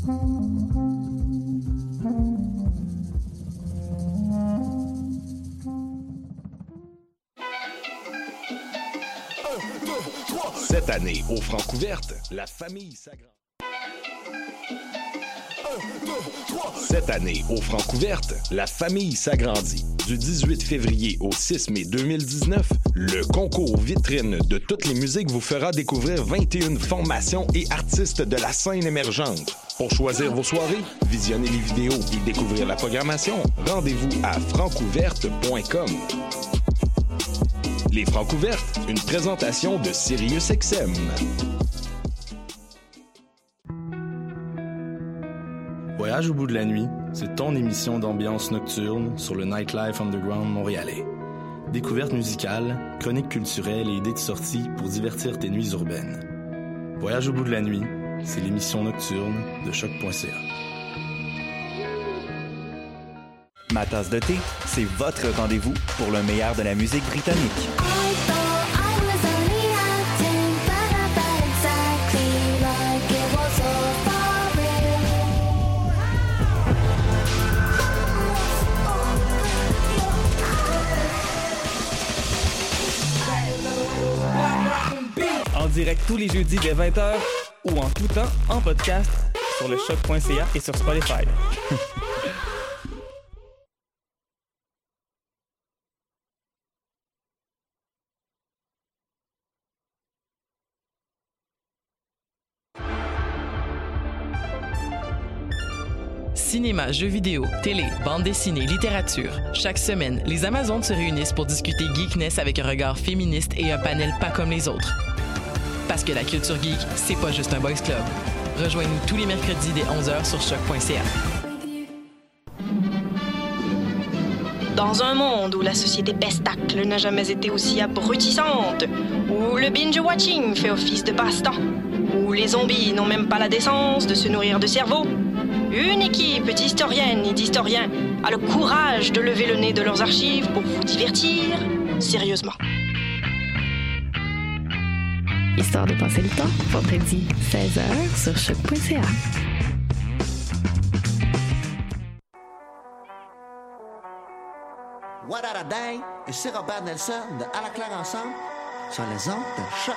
Cette année, au Francouverte, la famille s'agrandit. Cette année, au Francouverte, la famille s'agrandit. Du 18 février au 6 mai 2019, le concours vitrine de toutes les musiques vous fera découvrir 21 formations et artistes de la scène émergente. Pour choisir vos soirées, visionner les vidéos et découvrir la programmation, rendez-vous à francouverte.com. Les Francouvertes, une présentation de SiriusXM. Voyage au bout de la nuit, c'est ton émission d'ambiance nocturne sur le Nightlife Underground montréalais. Découvertes musicales, chroniques culturelles et idées de sortie pour divertir tes nuits urbaines. Voyage au bout de la nuit, c'est l'émission nocturne de choc.ca. Ma tasse de thé, c'est votre rendez-vous pour le meilleur de la musique britannique. En direct tous les jeudis dès 20h ou en tout temps en podcast sur le choc.ca et sur Spotify. Cinéma, jeux vidéo, télé, bande dessinée, littérature. Chaque semaine, les Amazones se réunissent pour discuter geekness avec un regard féministe et un panel pas comme les autres. Parce que la culture geek, c'est pas juste un boys club. Rejoignez-nous tous les mercredis dès 11h sur choc.ca. Dans un monde où la société pestacle n'a jamais été aussi abrutissante, où le binge-watching fait office de passe-temps, où les zombies n'ont même pas la décence de se nourrir de cerveau, une équipe d'historiennes et d'historiens a le courage de lever le nez de leurs archives pour vous divertir sérieusement. Histoire de passer le temps, vendredi 16h sur choc.ca. What a day et c'est Robert Nelson de À la claire ensemble sur les ondes de choc.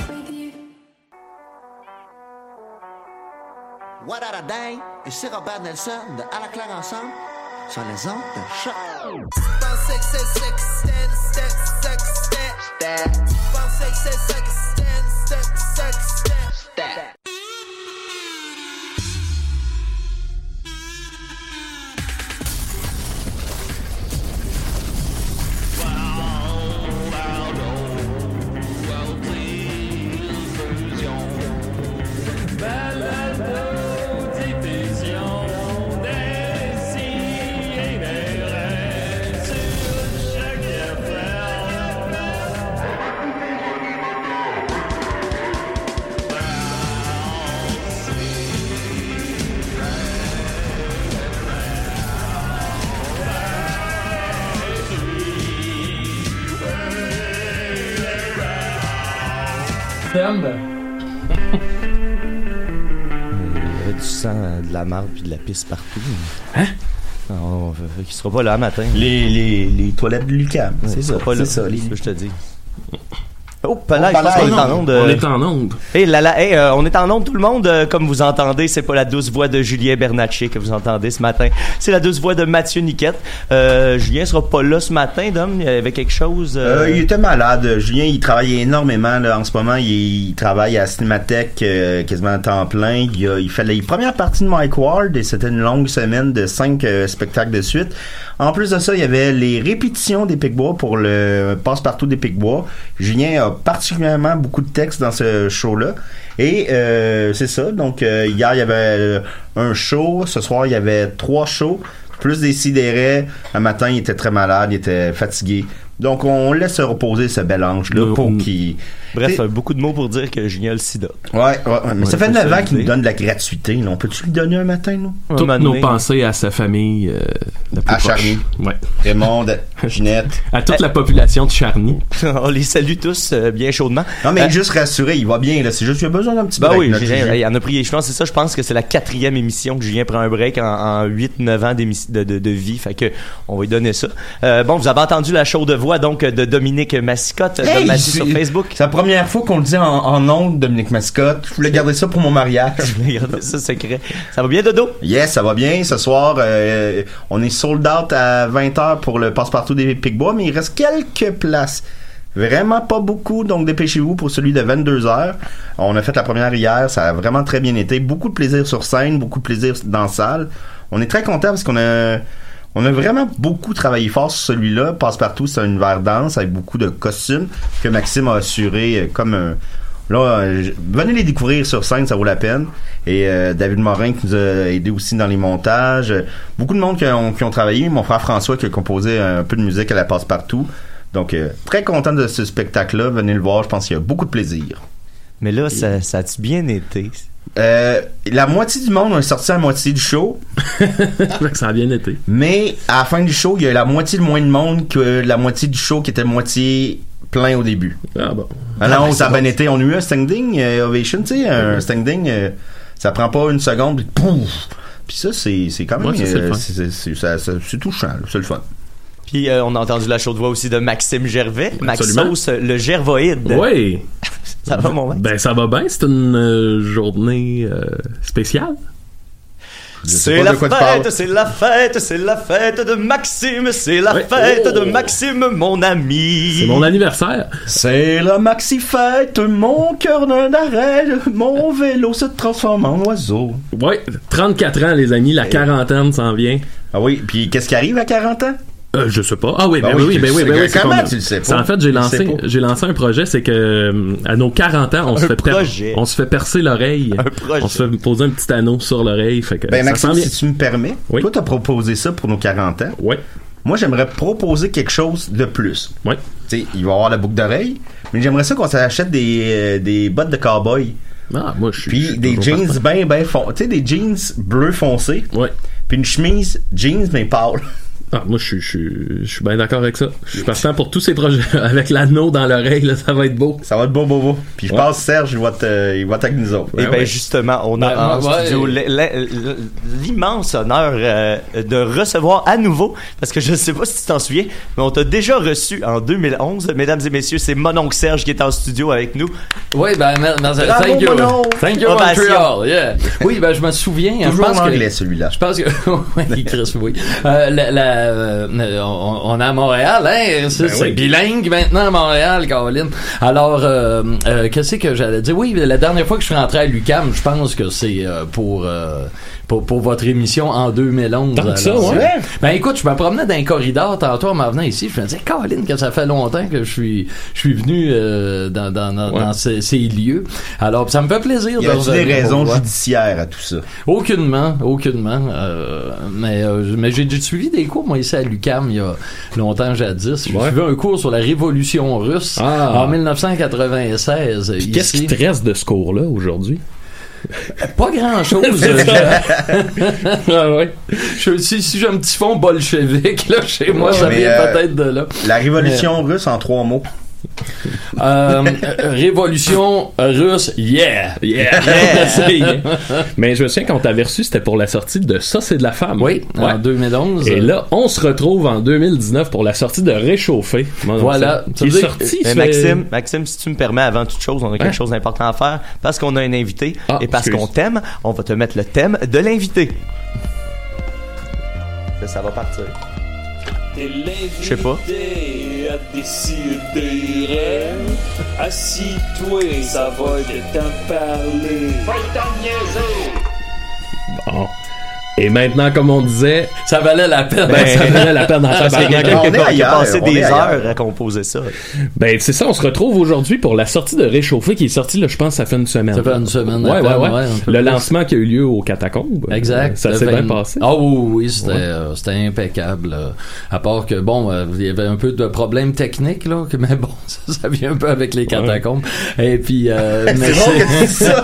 What et Robert Nelson de À la claire ensemble sur les ondes de la pisse partout. Hein? On, fait qu'il sera pas là matin. Les, les, les toilettes de Lucam. Ouais, c'est il ça. pas là. C'est ça. les- que je te dis. Oh, pense Pelin. qu'on est en onde. On est en onde. Hey, là, là, hey, euh, on est en onde tout le monde. euh, comme vous entendez, c'est pas la douce voix de Julien Bernatchez que vous entendez ce matin. C'est la douce voix de Mathieu Niquette. Euh, Julien sera pas là ce matin, Dom. Il y avait quelque chose. euh, Euh, il était malade. Julien, il travaillait énormément. Là. En ce moment, il, il travaille à Cinémathèque euh, quasiment à temps plein. Il, a- il fait les premières parties de Mike Ward et c'était une longue semaine de cinq euh, spectacles de suite. En plus de ça, il y avait les répétitions des Picbois pour le passe-partout des Picbois. Julien a particulièrement beaucoup de textes dans ce show-là. Et euh, c'est ça. Donc, euh, hier, il y avait euh, un show. Ce soir, il y avait trois shows. Plus des sidérés. Un matin, il était très malade, il était fatigué. Donc, on laisse se reposer ce bel ange-là pour qu'il... Bref, T'sais- beaucoup de mots pour dire que Julien a le sida. Ouais, ouais, ouais, mais ça fait faut 9 ça ans qu'il nous donne de la gratuité. là. On peut-tu lui donner un matin, nous? Un Toutes moment nos donné. pensées à sa famille euh, la plus À proche. Charny. Ouais. Raymond, Ginette. À toute la population de Charny. on les salue tous euh, bien chaudement. Non, mais Euh, juste rassuré, il va bien. là. C'est juste qu'il a besoin d'un petit Ben break, oui, Julien, il en a pris, je pense, c'est ça, je pense que c'est la quatrième émission que Julien prend un break en, en 8-9 ans de, de, de vie, fait que on va lui donner ça. Euh, bon, vous avez entendu la chaude voix, donc, de Dominique Massicotte, de Hey, sur Facebook. C'est la première fois qu'on le dit en, en ondes, Dominique Mascotte. Je voulais garder ça pour mon mariage. Regardez ça, secret. Ça va bien, Dodo? Yes, ça va bien. Ce soir, euh, on est sold out à 20h pour le passe-partout des Picbois, mais il reste quelques places. Vraiment pas beaucoup, donc dépêchez-vous pour celui de 22h. On a fait la première hier, ça a vraiment très bien été. Beaucoup de plaisir sur scène, beaucoup de plaisir dans la salle. On est très content parce qu'on a on a vraiment beaucoup travaillé fort sur celui-là. Passe-partout, c'est un univers dense avec beaucoup de costumes que Maxime a assuré euh, comme un Là, euh, venez les découvrir sur scène, ça vaut la peine. Et euh, David Morin qui nous a aidé aussi dans les montages. Beaucoup de monde qui ont, qui ont travaillé. Mon frère François qui a composé un peu de musique à la passe-partout. Donc, euh, très content de ce spectacle-là. Venez le voir, je pense qu'il y a beaucoup de plaisir. Mais là, ça, ça a-tu bien été? Euh, la moitié du monde est sorti à la moitié du show. ça a bien été. Mais à la fin du show, il y a la moitié de moins de monde que la moitié du show qui était moitié plein au début. Ah bon. Alors, Ah, ben, ça a bien été. On a eu un standing euh, ovation, tu sais, un standing, euh, ça prend pas une seconde, puis pouf! Puis ça, c'est, c'est quand même, Ouais, ça, c'est euh, touchant, là. c'est le fun. Puis euh, on a entendu la chaude voix aussi de Maxime Gervais, Absolument. Maxos, euh, le gervoïde. Oui. Ça va, mon mec? Ben, ça va bien. C'est une euh, journée euh, spéciale. C'est la fête, c'est la fête, c'est la fête de Maxime, c'est la fête Oh. de Maxime, mon ami. C'est mon anniversaire. C'est la maxi fête, mon cœur d'un arrêt, mon vélo se transforme en oiseau. Oui, 34 ans, les amis, la quarantaine s'en vient. Ah oui, puis qu'est-ce qui arrive à 40 ans? Euh, je sais pas. Ah oui, ben, Ben oui, oui, oui, ben oui, ben oui. Comment tu le sais pas? en fait, j'ai lancé, j'ai lancé un projet, c'est que euh, à nos 40 ans, on se fait projet. on se fait percer l'oreille. projet. On se fait poser un petit anneau sur l'oreille, fait que Ben, Maxime, si tu me permets, toi, t'as proposé ça pour nos 40 ans. Oui. Moi, j'aimerais proposer quelque chose de plus. Oui. Tu sais, il va y avoir la boucle d'oreille, mais j'aimerais ça qu'on s'achète des, euh, des bottes de cowboy. Ah, moi, je suis. Puis des jeans bien, bien foncés. Tu sais, des jeans bleu foncé. Ouais. Puis une chemise jeans, mais pâle. Ah, moi, je suis, je suis, je suis bien d'accord avec ça. Je suis partant pour tous ces projets avec l'anneau dans l'oreille, là, ça va être beau. Ça va être beau, beau, beau. Puis je Ouais. pense Serge, il va te- il va être avec nous autres. Et ben justement, on a Ben, en ouais, studio l'immense honneur euh, de recevoir à nouveau, parce que je ne sais pas si tu t'en souviens, mais on t'a déjà reçu en 2011, mesdames et messieurs, c'est mon oncle Serge qui est en studio avec nous. Oui, ben, mer- merci. Thank you. mon oncle. Thank you, Ovation. Montreal. Yeah. Oui, ben, je me souviens. hein, Toujours je pense en que- anglais, celui-là. Je pense que, oui, Chris, oui. Euh, la, la, euh, on, on est à Montréal, hein? C'est Ben oui. bilingue maintenant à Montréal, Caroline. Alors, euh, euh, qu'est-ce que j'allais dire? Oui, la dernière fois que je suis rentré à l'UCAM, je pense que c'est euh, pour, euh, pour, pour votre émission en 2011. Tant que ça, ouais. Ben écoute, je me promenais dans un corridor tantôt en m'en venant ici. Je me disais, Caroline, que ça fait longtemps que je suis, je suis venu euh, dans, dans, dans, Ouais. dans ces, ces lieux. Alors, ça me fait plaisir Il y de a des raisons judiciaires à tout ça? Aucunement, aucunement. Euh, mais euh, mais j'ai suivi des cours, moi, ici à l'UCAM, il y a longtemps jadis. J'ai Ouais. suivi un cours sur la Révolution russe Ah. en 1996. Puis Qu'est-ce qui te reste de ce cours-là aujourd'hui? Pas grand-chose. ah ouais. Je, si si j'ai un petit fond bolchevique, là, chez moi, Ouais, ça vient euh, peut-être de là. La révolution russe en trois mots. Euh, euh, révolution russe, yeah! Yeah! Mais je me souviens quand t'avais reçu, c'était pour la sortie de Ça, c'est de la femme. Oui, en 2011. Et là, on se retrouve en 2019 pour la sortie de Réchauffer. Voilà. Qui est sorti. Fait- Maxime, Maxime, si tu me permets, avant toute chose, on a quelque Ouais. chose d'important à faire. Parce qu'on a un invité Ah, et parce qu'on t'aime, on va te mettre le thème de l'invité. Ça, ça va partir. Je sais pas. À décider. Assis-toi, ça va de parler. Va Bon. Et maintenant, comme on disait, ça valait la peine. Ben, ça valait la peine d'en est qui a passé des heures à composer ça. Ben, c'est ça, on se retrouve aujourd'hui pour la sortie de Réchauffer qui est sortie, là, je pense, ça fait une semaine. Ça fait une semaine Ouais, ouais, peine, ouais. ouais, un peu Le plus. lancement qui a eu lieu aux catacombes. Exact. Euh, Ça Le s'est bien 20 passé. Ah oui, oui, c'était Ouais. euh, impeccable. euh, à part que, bon, euh, il y avait un peu de problèmes techniques, là, que- mais bon, ça, ça vient un peu avec les catacombes. Et puis... Euh, mais C'est ça.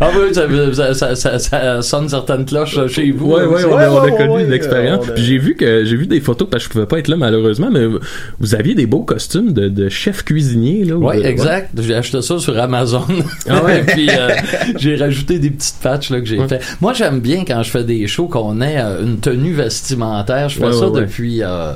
ah oui, ça, ça, ça, ça- ça sonne certaines cloches euh, chez vous. Ouais, ouais, on a, on a ouais, connu ouais, l'expérience. Puis j'ai vu que j'ai vu des photos parce que je pouvais pas être là malheureusement, mais vous aviez des beaux costumes de, de chef cuisinier là. ou Oui, de- exact. J'ai acheté ça sur Amazon. Ah ouais? Et puis euh, j'ai rajouté des petites patchs là, que j'ai Ouais. fait. Moi, j'aime bien quand je fais des shows qu'on ait euh, une tenue vestimentaire. Je fais Ouais, ça ouais, ouais. depuis euh,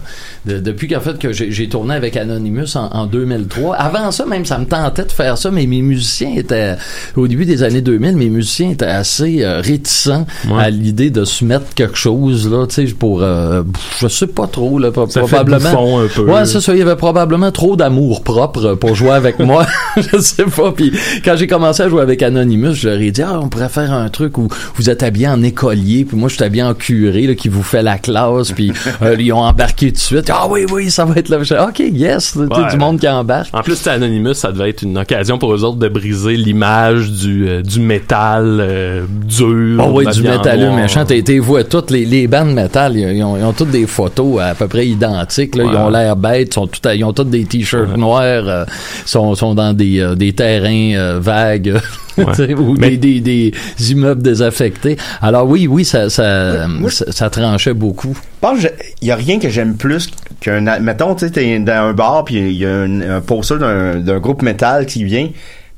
de- depuis qu'en fait que j'ai j'ai tourné avec Anonymous en, en 2003. Avant ça, même, ça me tentait de faire ça, mais mes musiciens étaient au début des années 2000, mes musiciens étaient assez euh, réticents Ouais. À l'idée de se mettre quelque chose là, tu sais, pour euh, je sais pas trop là, Ça probablement. un peu. Ouais, c'est ça. Il y avait probablement trop d'amour propre pour jouer avec moi. je sais pas. Puis quand j'ai commencé à jouer avec Anonymous, je leur ai dit, ah, on pourrait faire un truc où vous êtes habillé en écolier, puis moi je suis habillé en curé, là, qui vous fait la classe, puis euh, ils ont embarqué tout de suite. Ah oui, oui, ça va être là. Ok, yes, Ouais. du monde qui embarque. En plus, Anonymous, ça devait être une occasion pour eux autres de briser l'image du, euh, du métal euh, dur. Oh oui, du habillé en métalleux noir. méchant. T'es, vois toutes les, les bandes métal, ils, ils ont, ils ont toutes des photos à peu près identiques. Là. Ils ont l'air bêtes, sont tout à- ils ont tous des t-shirts noirs, euh, sont, sont dans des, euh, des terrains euh, vagues. tu sais, ou Mais- des, des, des immeubles désaffectés. Alors oui, oui, ça, ça, ça, ça tranchait beaucoup. Je pense qu'il y a rien que j'aime plus qu'un mettons tu sais t'es dans un bar puis il y a un, un poster d'un groupe métal qui vient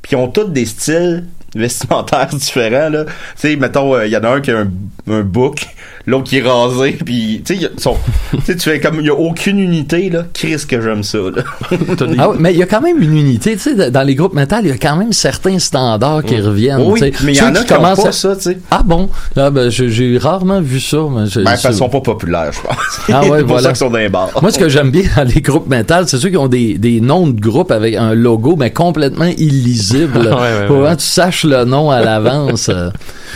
puis ils ont tous des styles vestimentaires différents là. Tu sais mettons euh, il y en a un qui a un, un bouc l'autre qui est rasé puis tu sais tu sais tu fais comme il y a aucune unité là Chris que j'aime ça là Ah oui, mais il y a quand même une unité, tu sais, dans les groupes métal, il y a quand même certains standards qui reviennent. oui tu sais. mais il y en a qui ont commencent pas à- ça tu sais Ah bon? Ah, ben, j'ai- rarement vu ça. Mais je- ben qu'ils sont pas populaires je pense Ah ouais, c'est pour voilà. ça sont dans les bars Moi, ce que j'aime bien dans les groupes métal, c'est ceux qui ont des, des noms de groupes avec un logo, mais complètement illisible. Ouais, ouais, Pour ouais. que tu saches le nom à l'avance.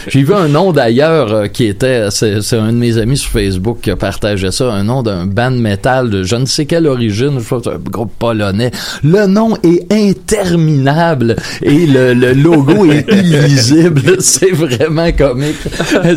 J'ai vu un nom d'ailleurs euh, qui était, c'est c'est un de mes amis sur Facebook qui a partagé ça, un nom d'un band métal de je ne sais quelle origine, je crois que c'est un groupe polonais. Le nom est interminable et le, le logo est illisible. C'est vraiment comique.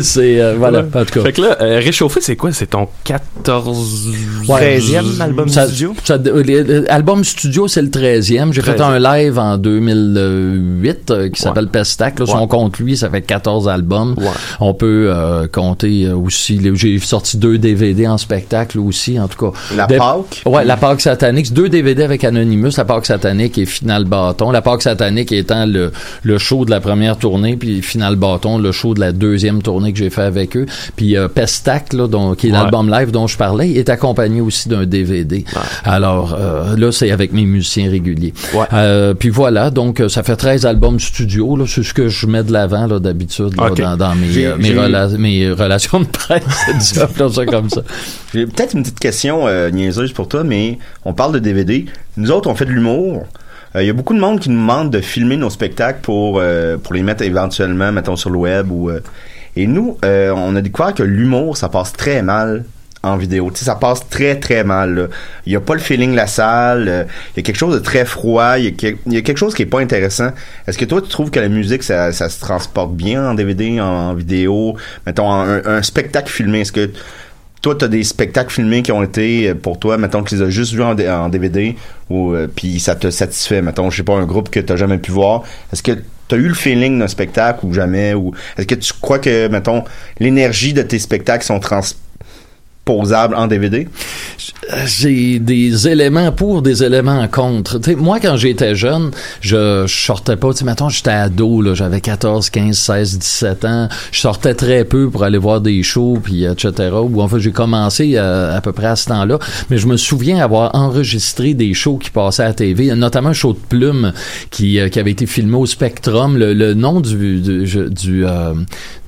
C'est, euh, voilà, en tout cas. Fait que là, euh, Réchauffer, c'est quoi? C'est ton 14... Ouais. 13e album Ça- studio? ça- euh, album studio, c'est le 13e. J'ai fait 13e. un live en 2008 euh, qui s'appelle Pestac. Là, Si Ouais. on compte lui, ça fait 14 albums. Ouais. On peut euh, compter euh, aussi. J'ai sorti deux DVD en spectacle aussi, en tout cas. la Des- Pâque Ouais, la Pâque satanique. Deux DVD avec Anonymous, la Pâque satanique et Final Bâton. La Pâque satanique étant le, le show de la première tournée, puis Final Bâton, le show de la deuxième tournée que j'ai fait avec eux. Puis euh, Pestac, là, dont, qui est Ouais. l'album live dont je parlais, est accompagné aussi d'un DVD. Alors euh, là, c'est avec mes musiciens réguliers. Ouais. Euh, puis voilà, donc ça fait 13 albums studio. C'est ce que je mets de l'avant là, d'habitude là, Ok. dans, dans mes, euh, mes, j'ai- rela- mes relations de presse. disons ça comme ça. J'ai peut-être une petite question euh, niaiseuse pour toi, mais on parle de DVD. Nous autres, on fait de l'humour. Il y a beaucoup de monde qui nous demande de filmer nos spectacles pour euh, pour les mettre éventuellement, mettons sur le web ou. euh, et nous, euh, on a découvert que l'humour, ça passe très mal en vidéo. Tu sais, ça passe très très mal. là. Il y a pas le feeling de la salle. euh, il y a quelque chose de très froid. Il y a, quelque chose qui est pas intéressant. Est-ce que toi, tu trouves que la musique, ça, se transporte bien en DVD, en, vidéo, mettons un, spectacle filmé. Est-ce que toi, t'as des spectacles filmés qui ont été euh, pour toi, mettons que tu les as juste vus en, DVD ou euh, puis ça te satisfait, mettons, je sais pas, un groupe que t'as jamais pu voir. Est-ce que t'as eu le feeling d'un spectacle ou jamais? Ou est-ce que tu crois que, mettons, l'énergie de tes spectacles sont en DVD? j'ai des éléments pour, des éléments contre. Tu sais, moi, quand j'étais jeune, je, je sortais pas. Tu mettons, j'étais ado, là, j'avais 14, 15, 16, 17 ans. Je sortais très peu pour aller voir des shows, puis etc. Ou en fait, j'ai commencé euh, à peu près à ce temps-là. Mais je me souviens avoir enregistré des shows qui passaient à la TV, notamment un show de plume qui, euh, qui avait été filmé au Spectrum. Le, le nom du du du, euh,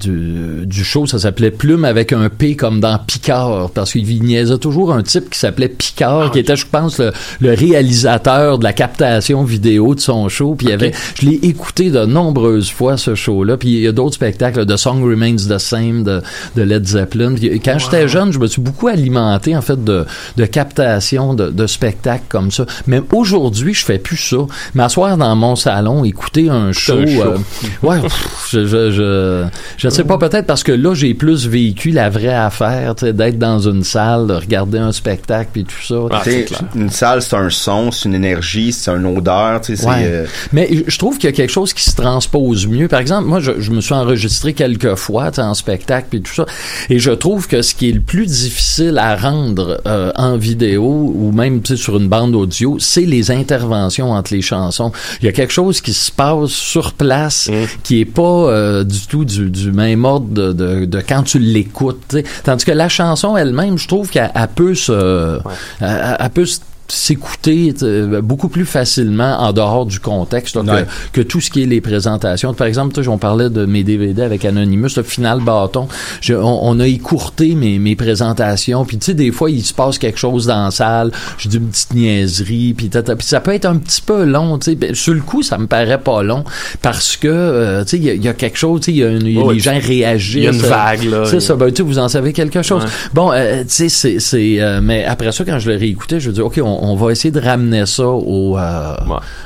du, du show, ça s'appelait Plume avec un P comme dans Picard, parce qu'il niaisait toujours un type qui s'appelait Picard, qui était, je pense, le, le réalisateur de la captation vidéo de son show. Puis il y avait, je l'ai écouté de nombreuses fois ce show-là. Puis il y a d'autres spectacles, The Song Remains the Same de, de Led Zeppelin. Puis quand j'étais jeune, je me suis beaucoup alimenté en fait de, de captation de, de spectacles comme ça. Mais aujourd'hui, je fais plus ça. M'asseoir dans mon salon, écouter un show, un show. euh, ouais, pff, je, je, je, je sais pas, peut-être parce que là, j'ai plus vécu la vraie affaire, d'être dans une salle, de regarder un spectacle puis tout ça. Sais, une salle, c'est un son, c'est une énergie, c'est une odeur, tu sais, c'est... Ouais. euh, Mais je trouve qu'il y a quelque chose qui se transpose mieux. Par exemple, moi, je, je me suis enregistré quelques fois en spectacle et tout ça, et je trouve que ce qui est le plus difficile à rendre euh, en vidéo ou même sur une bande audio, c'est les interventions entre les chansons. Il y a quelque chose qui se passe sur place qui est pas euh, du tout du, du même ordre de, de, de quand tu l'écoutes. tu sais. Tandis que la chanson elle-même, je trouve qu'elle elle peut se, elle, elle peut se s'écouter euh, beaucoup plus facilement en dehors du contexte là, Ouais. que, que tout ce qui est les présentations. Par exemple, tu sais, on parlait de mes DVD avec Anonymous, le final bâton. Je- on, on a écourté mes, mes présentations. Puis tu sais, des fois, il se passe quelque chose dans la salle. Je dis une petite niaiserie. Puis, ça peut être un petit peu long. Tu sais, Ben, sur le coup, ça me paraît pas long parce que euh, tu sais, il y, y a quelque chose. Tu sais, il y a une- il y a- Ouais, les gens réagissent. il y a une vague, là. C'est ça. Ben, tu sais, vous en savez quelque chose. Ouais. Bon, euh, tu sais, c'est, euh, mais après ça, quand je l'ai réécouté, je dis, ok, on, on va essayer de ramener ça au, euh,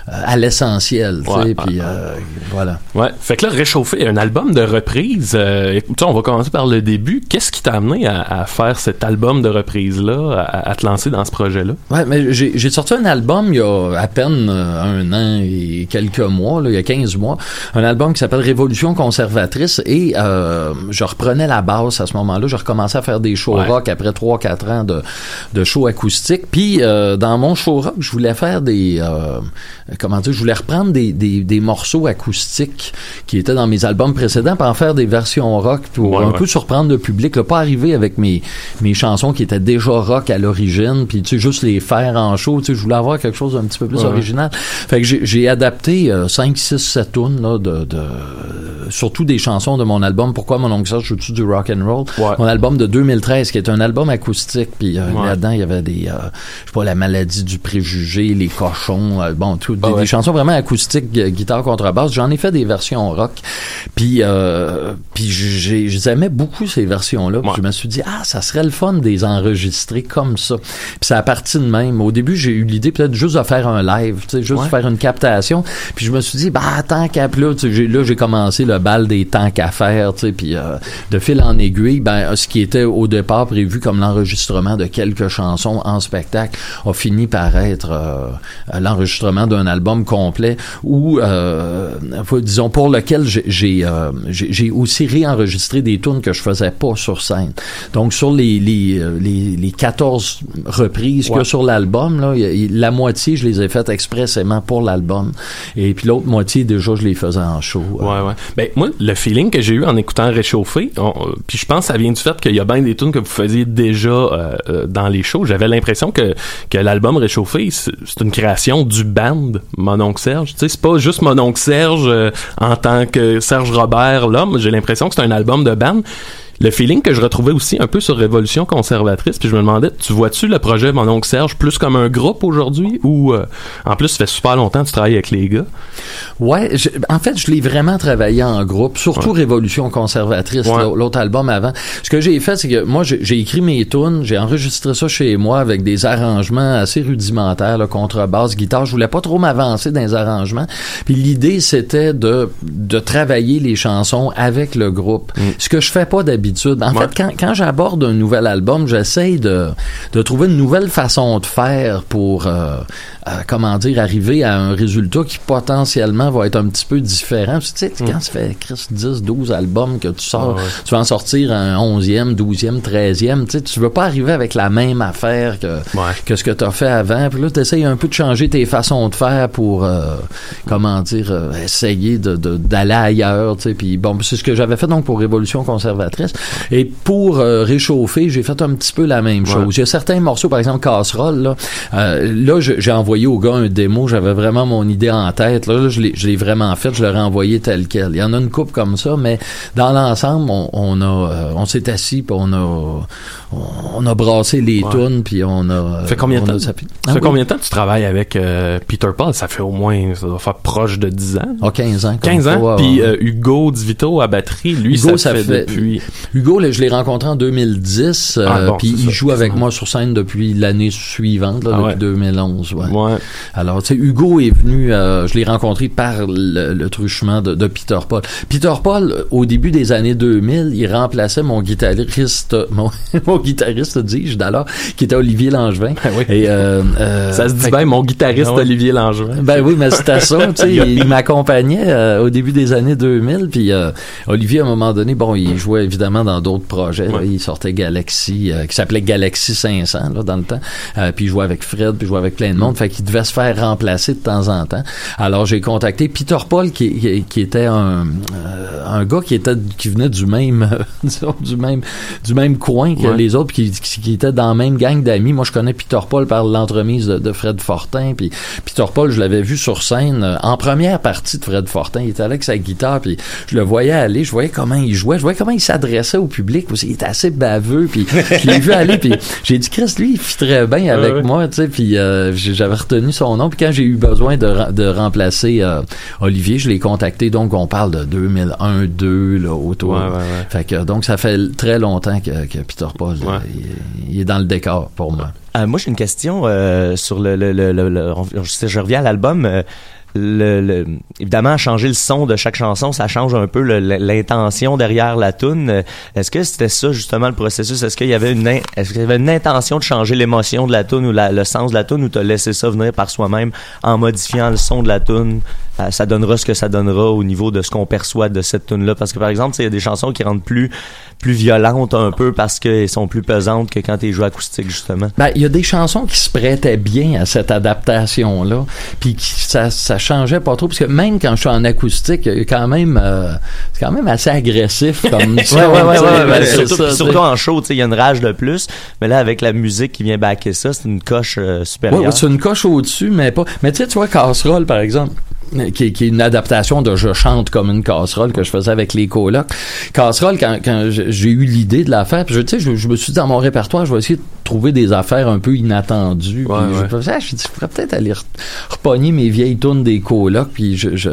à l'essentiel, Ouais, puis euh, voilà. Ouais. Fait que là, réchauffer un album de reprise. Euh, on va commencer par le début. Qu'est-ce qui t'a amené à, à faire cet album de reprise là, à, à te lancer dans ce projet là Ouais, mais j'ai sorti un album il y a à peine un an et quelques mois, là, il y a 15 mois, un album qui s'appelle Révolution conservatrice et je reprenais la basse à ce moment-là, je recommençais à faire des shows rock après 3-4 ans de, de shows acoustiques. Puis euh, dans mon show rock, je voulais faire des euh, comment dire, je voulais reprendre des, des, des morceaux acoustiques qui étaient dans mes albums précédents pour en faire des versions rock pour Ouais, un ouais. peu surprendre le public, là, pas arriver avec mes mes chansons qui étaient déjà rock à l'origine, puis tu sais juste les faire en show, tu sais je voulais avoir quelque chose d'un petit peu plus Ouais, original. Fait que j'ai adapté euh, 5 6 7 tunes là de, de surtout des chansons de mon album Pourquoi mon oncle Serge joue-tu du rock and roll? Mon album de 2013 qui est un album acoustique puis euh, là-dedans il y avait des euh, je sais pas la maladie du préjugé, les cochons, euh, bon tout des, Ah ouais. des chansons vraiment acoustiques gu- guitare contrebasse. J'en ai fait des versions rock. Puis euh, puis j'ai j'aimais beaucoup ces versions là. Je me suis dit ah ça serait le fun de les enregistrer comme ça. Puis c'est à partir de même. Au début j'ai eu l'idée peut-être juste de faire un live, tu sais juste Ouais. faire une captation. Puis je me suis dit bah tant qu'à là, j'ai- là j'ai commencé le bal des temps qu'à faire, tu sais puis euh, de fil en aiguille ben ce qui était au départ prévu comme l'enregistrement de quelques chansons en spectacle a fini par être euh, l'enregistrement d'un album complet ou euh, disons pour lequel j'ai j'ai euh, j'ai- j'ai aussi réenregistré des tunes que je faisais pas sur scène. Donc sur les les les, les 14 reprises que sur l'album là, y a- la moitié je les ai faites expressément pour l'album et puis l'autre moitié déjà je les faisais en show. Ouais, ouais. Ben, moi, le feeling que j'ai eu en écoutant Réchauffer, puis je pense que ça vient du fait qu'il y a bien des tunes que vous faisiez déjà dans les shows. J'avais l'impression que, que l'album Réchauffer, c'est une création du band Mon Oncle Serge. Tu sais, c'est pas juste Mon Oncle Serge euh, en tant que Serge Robert, l'homme. J'ai l'impression que c'est un album de band. Le feeling que je retrouvais aussi un peu sur Révolution conservatrice, puis je me demandais, tu vois-tu le projet Mon Oncle Serge plus comme un groupe aujourd'hui ou euh, en plus ça fait super longtemps que tu travailles avec les gars? Ouais, je- en fait, je l'ai vraiment travaillé en groupe, surtout Révolution conservatrice, Ouais. l'autre album avant. Ce que j'ai fait, c'est que moi, j'ai écrit mes tunes, j'ai enregistré ça chez moi avec des arrangements assez rudimentaires, là, contrebasse, guitare. Je voulais pas trop m'avancer dans les arrangements. Puis l'idée, c'était de, de travailler les chansons avec le groupe. Ce que je fais pas d'habitude. D'habitude. En Ouais. fait, quand, quand j'aborde un nouvel album, j'essaye de, de trouver une nouvelle façon de faire pour, euh, euh, comment dire, arriver à un résultat qui potentiellement va être un petit peu différent. Tu sais, quand tu fais Chris, 10, 12 albums que tu sors, Mm. Ah ouais. tu vas en sortir un 11e, 12e, 13e. Tu sais, tu veux pas arriver avec la même affaire que, que ce que tu as fait avant. Puis là, tu essayes un peu de changer tes façons de faire pour, euh, comment dire, essayer de- de- d'aller ailleurs. Tu sais. Puis bon, c'est ce que j'avais fait donc pour Révolution conservatrice. Et pour euh, réchauffer, j'ai fait un petit peu la même chose. Il y a certains morceaux, par exemple, Casserole, là, euh, là j'ai envoyé au gars un démo, j'avais vraiment mon idée en tête. Là, là, je l'ai vraiment fait, je l'ai envoyé tel quel. Il y en a une coupe comme ça, mais dans l'ensemble, on, on a, euh, on s'est assis, puis on a, on, a brassé les Ouais. tunes, puis on a. Ça fait combien de temps? Ça Ah fait oui. combien de temps que tu travailles avec euh, Peter Paul? Ça fait au moins, ça doit faire proche de 10 ans. Ah, 15 ans. comme 15 ans? Puis euh, Hugo Divito à batterie, lui, Hugo, ça, fait, depuis. Hugo, je l'ai rencontré en 2010, euh, Ah, bon, puis il ça, joue avec moi sur scène depuis l'année suivante, là, Ah depuis ouais. 2011. Ouais. Ouais. Alors, tu sais, Hugo est venu, euh, je l'ai rencontré par le, le truchement de, de Peter Paul. Peter Paul, au début des années 2000, il remplaçait mon guitariste, mon, mon guitariste, dis-je, d'alors, qui était Olivier Langevin. Et, euh, euh, Ça se dit bien, mon guitariste Ah. Olivier Langevin. ben oui, mais c'était ça, tu sais, il m'accompagnait euh, au début des années 2000, puis euh, Olivier, à un moment donné, bon, il jouait évidemment dans d'autres projets, là. il sortait Galaxy, euh, qui s'appelait Galaxy 500, là, dans le temps, Euh, puis il jouait avec Fred, puis il jouait avec plein de monde, fait qu'il devait se faire remplacer de temps en temps. Alors, j'ai contacté Peter Paul, qui, qui, qui était un, euh, un gars qui était, qui venait du même, disons, du même, du même coin que Ouais. les autres, puis qui, qui, était dans la même gang d'amis. Moi, je connais Peter Paul par l'entremise de, de Fred Fortin, puis Peter Paul, je l'avais vu sur scène euh, en première partie de Fred Fortin. Il était là avec sa guitare, puis je le voyais aller, je voyais comment il jouait, je voyais comment il s'adressait au public aussi. Il était assez baveux, puis je l'ai vu aller, puis j'ai dit, Chris, lui, il fitterait bien avec Ouais, ouais. moi, tu sais, puis euh, j'avais retenu son nom, puis quand j'ai eu besoin de, de remplacer euh, Olivier, je l'ai contacté, donc on parle de 2001-2, là, autour. Ouais, ouais, ouais. Fait que, donc, ça fait très longtemps que, que Peter Paul, euh, il, il est dans le décor pour moi. Euh, moi, j'ai une question euh, sur le, le, le, le- le- on- je, je reviens à l'album. euh, le, le- évidemment, changer le son de chaque chanson, ça change un peu l'intention derrière la tune. Est-ce que c'était ça justement le processus? Est-ce qu'il y avait une, est-ce qu'il y avait une intention de changer l'émotion de la tune ou le sens de la tune, ou t'as laissé ça venir par soi-même en modifiant le son de la tune Ça donnera ce que ça donnera au niveau de ce qu'on perçoit de cette tune là. Parce que par exemple, il y a des chansons qui rendent plus plus violentes un peu parce qu'elles sont plus pesantes que quand t'es joué acoustique justement. Ben, il y a des chansons qui se prêtaient bien à cette adaptation-là, puis qui, ça, ça changeait pas trop, parce que même quand je suis en acoustique, quand même, euh, c'est quand même assez agressif comme ouais, ouais, ouais, surtout, ça, puis surtout en show, tu sais, il y a une rage de plus, mais là, avec la musique qui vient backer ça, c'est une coche euh, supérieure. Ouais, c'est une coche au-dessus, mais pas. Mais tu sais, tu vois, Casserole, par exemple, euh, qui, qui est une adaptation de Je chante comme une casserole que je faisais avec les colocs. Casserole, quand, quand j'ai eu l'idée de la faire, puis je, je, je me suis dit dans mon répertoire, je vais essayer de trouver des affaires un peu inattendues. Ouais, je, ah, je, je pourrais peut-être aller re- repogner mes vieilles tunes des colocs, puis je, je-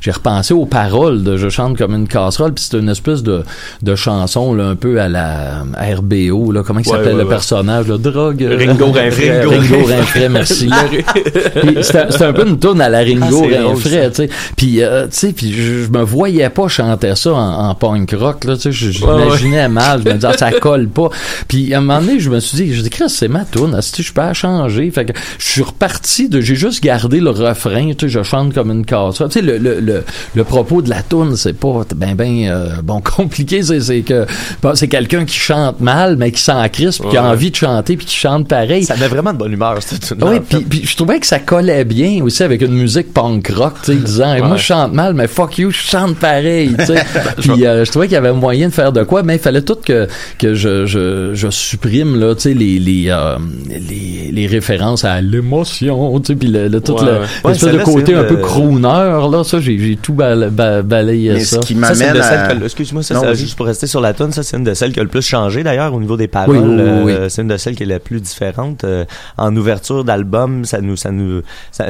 j'ai repensé aux paroles de Je chante comme une casserole, puis c'est une espèce de, de chanson là, un peu à la RBO, là, comment il s'appelle ouais, le personnage, là, drogue. euh, Ringo Rinfret. Ringo Rinfret, merci. C'était un peu une tourne à la Ringo Ah, c'est sais. Puis euh, tu sais, puis je, me voyais pas chanter ça en, en punk rock j'imaginais mal, je me disais ah, ça colle pas. Puis à un moment donné, je me suis dit, je dis Chris, c'est ma tourne, si je peux la changer. Fait que je suis reparti de j'ai juste gardé le refrain, tu sais, je chante comme une casse. Tu sais le, le, le, le propos de la tourne, c'est pas ben ben euh, bon compliqué, c'est que c'est quelqu'un qui chante mal mais qui s'en crisse puis qui a Ouais. envie de chanter puis qui chante pareil. Ça met vraiment de bonne humeur, cette tune Oui, puis, puis je trouvais que ça collait bien aussi avec une musique punk rock, tu sais, disant, moi Ouais. je chante mal, mais fuck you, je chante pareil, tu sais. puis euh, je trouvais qu'il y avait moyen de faire de quoi, mais il fallait tout que que je je, je supprime là, tu sais, les les, euh, les les références à l'émotion, tu sais, puis le, le- tout Ouais, le ouais. De côté un peu crooner là, ça j'ai tout bal- ba- balayé Mais ça. ce qui m'amène à... que- excuse-moi, ça, Non, c'est juste pour rester sur la tune, ça c'est une de celles qui a le plus changé d'ailleurs au niveau des paroles. Oui, oui, oui, Euh, c'est une de celles qui est la plus différente Euh, en ouverture d'album. Ça nous, ça nous, ça,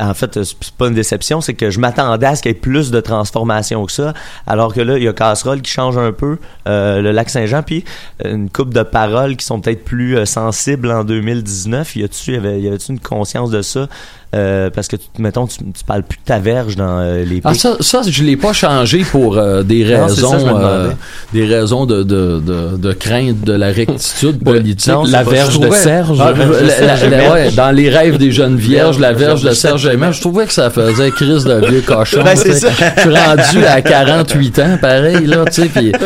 en fait, c'est pas une déception, c'est que je m'attendais à ce qu'il y ait plus de transformation que ça, alors que là il y a Casserole qui change un peu, euh, le Lac Saint-Jean, puis une coupe de paroles qui sont peut-être plus euh, sensibles en 2019. Y a-tu, y avait, avait-tu une conscience de ça? Euh, parce que, tu, mettons, tu, tu parles plus de ta verge dans euh, les Ah, pics. ça, ça, je l'ai pas changé pour euh, des Non, c'est ça, raisons, euh, des raisons de, de, de, de crainte de la rectitude politique. non, la verge trouvais- Serge. Ah, la- verge de Serge ouais, dans les rêves des jeunes vierges, la verge de Serge Aimé. Je trouvais que ça faisait crise de vieux cochon. Ben. Je suis rendu à 48 ans, pareil, là, tu sais, puis, tu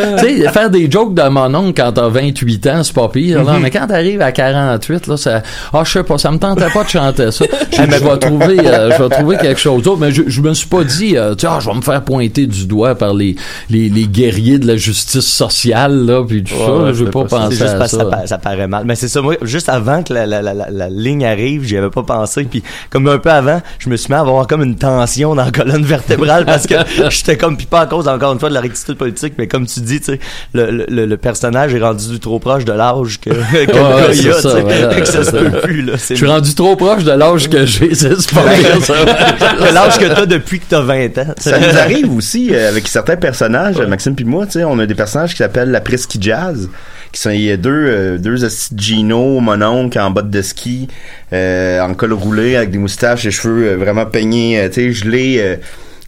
sais, faire des jokes de mon oncle quand t'as 28 ans, c'est pas pire, là, Mhm. mais quand t'arrives à 48, là, ça, ah, je sais pas, ça me tentait pas de chanter ça. Vais trouver, euh, je vais trouver quelque chose d'autre, mais je, je me suis pas dit, euh, tu sais, ah, je vais me faire pointer du doigt par les, les, les guerriers de la justice sociale, là, puis tout Ouais, ça, ouais, je vais pas ça. penser juste à parce ça. que ça, ça paraît mal. Mais c'est ça, moi, juste avant que la, la, la, la, ligne arrive, j'y avais pas pensé. Puis comme un peu avant, je me suis mis à avoir comme une tension dans la colonne vertébrale parce que j'étais comme, puis pas à cause encore une fois de la rectitude politique, mais comme tu dis, tu sais, le, le, le- personnage est rendu trop proche de l'âge que, que Ouais, le gars ouais, il a, ça, que ça se peut plus, là. Je suis rendu trop proche de l'âge que j'ai, c'est c'est pas l'âge que t'as depuis que t'as 20 ans. Ça nous arrive aussi euh, avec certains personnages, Maxime puis moi, tu sais, on a des personnages qui s'appellent la Presky Jazz, qui sont il y a deux euh, deux Gino, mon oncle en bottes de ski, euh, en col roulé avec des moustaches, les cheveux euh, vraiment peignés, tu sais, gelés,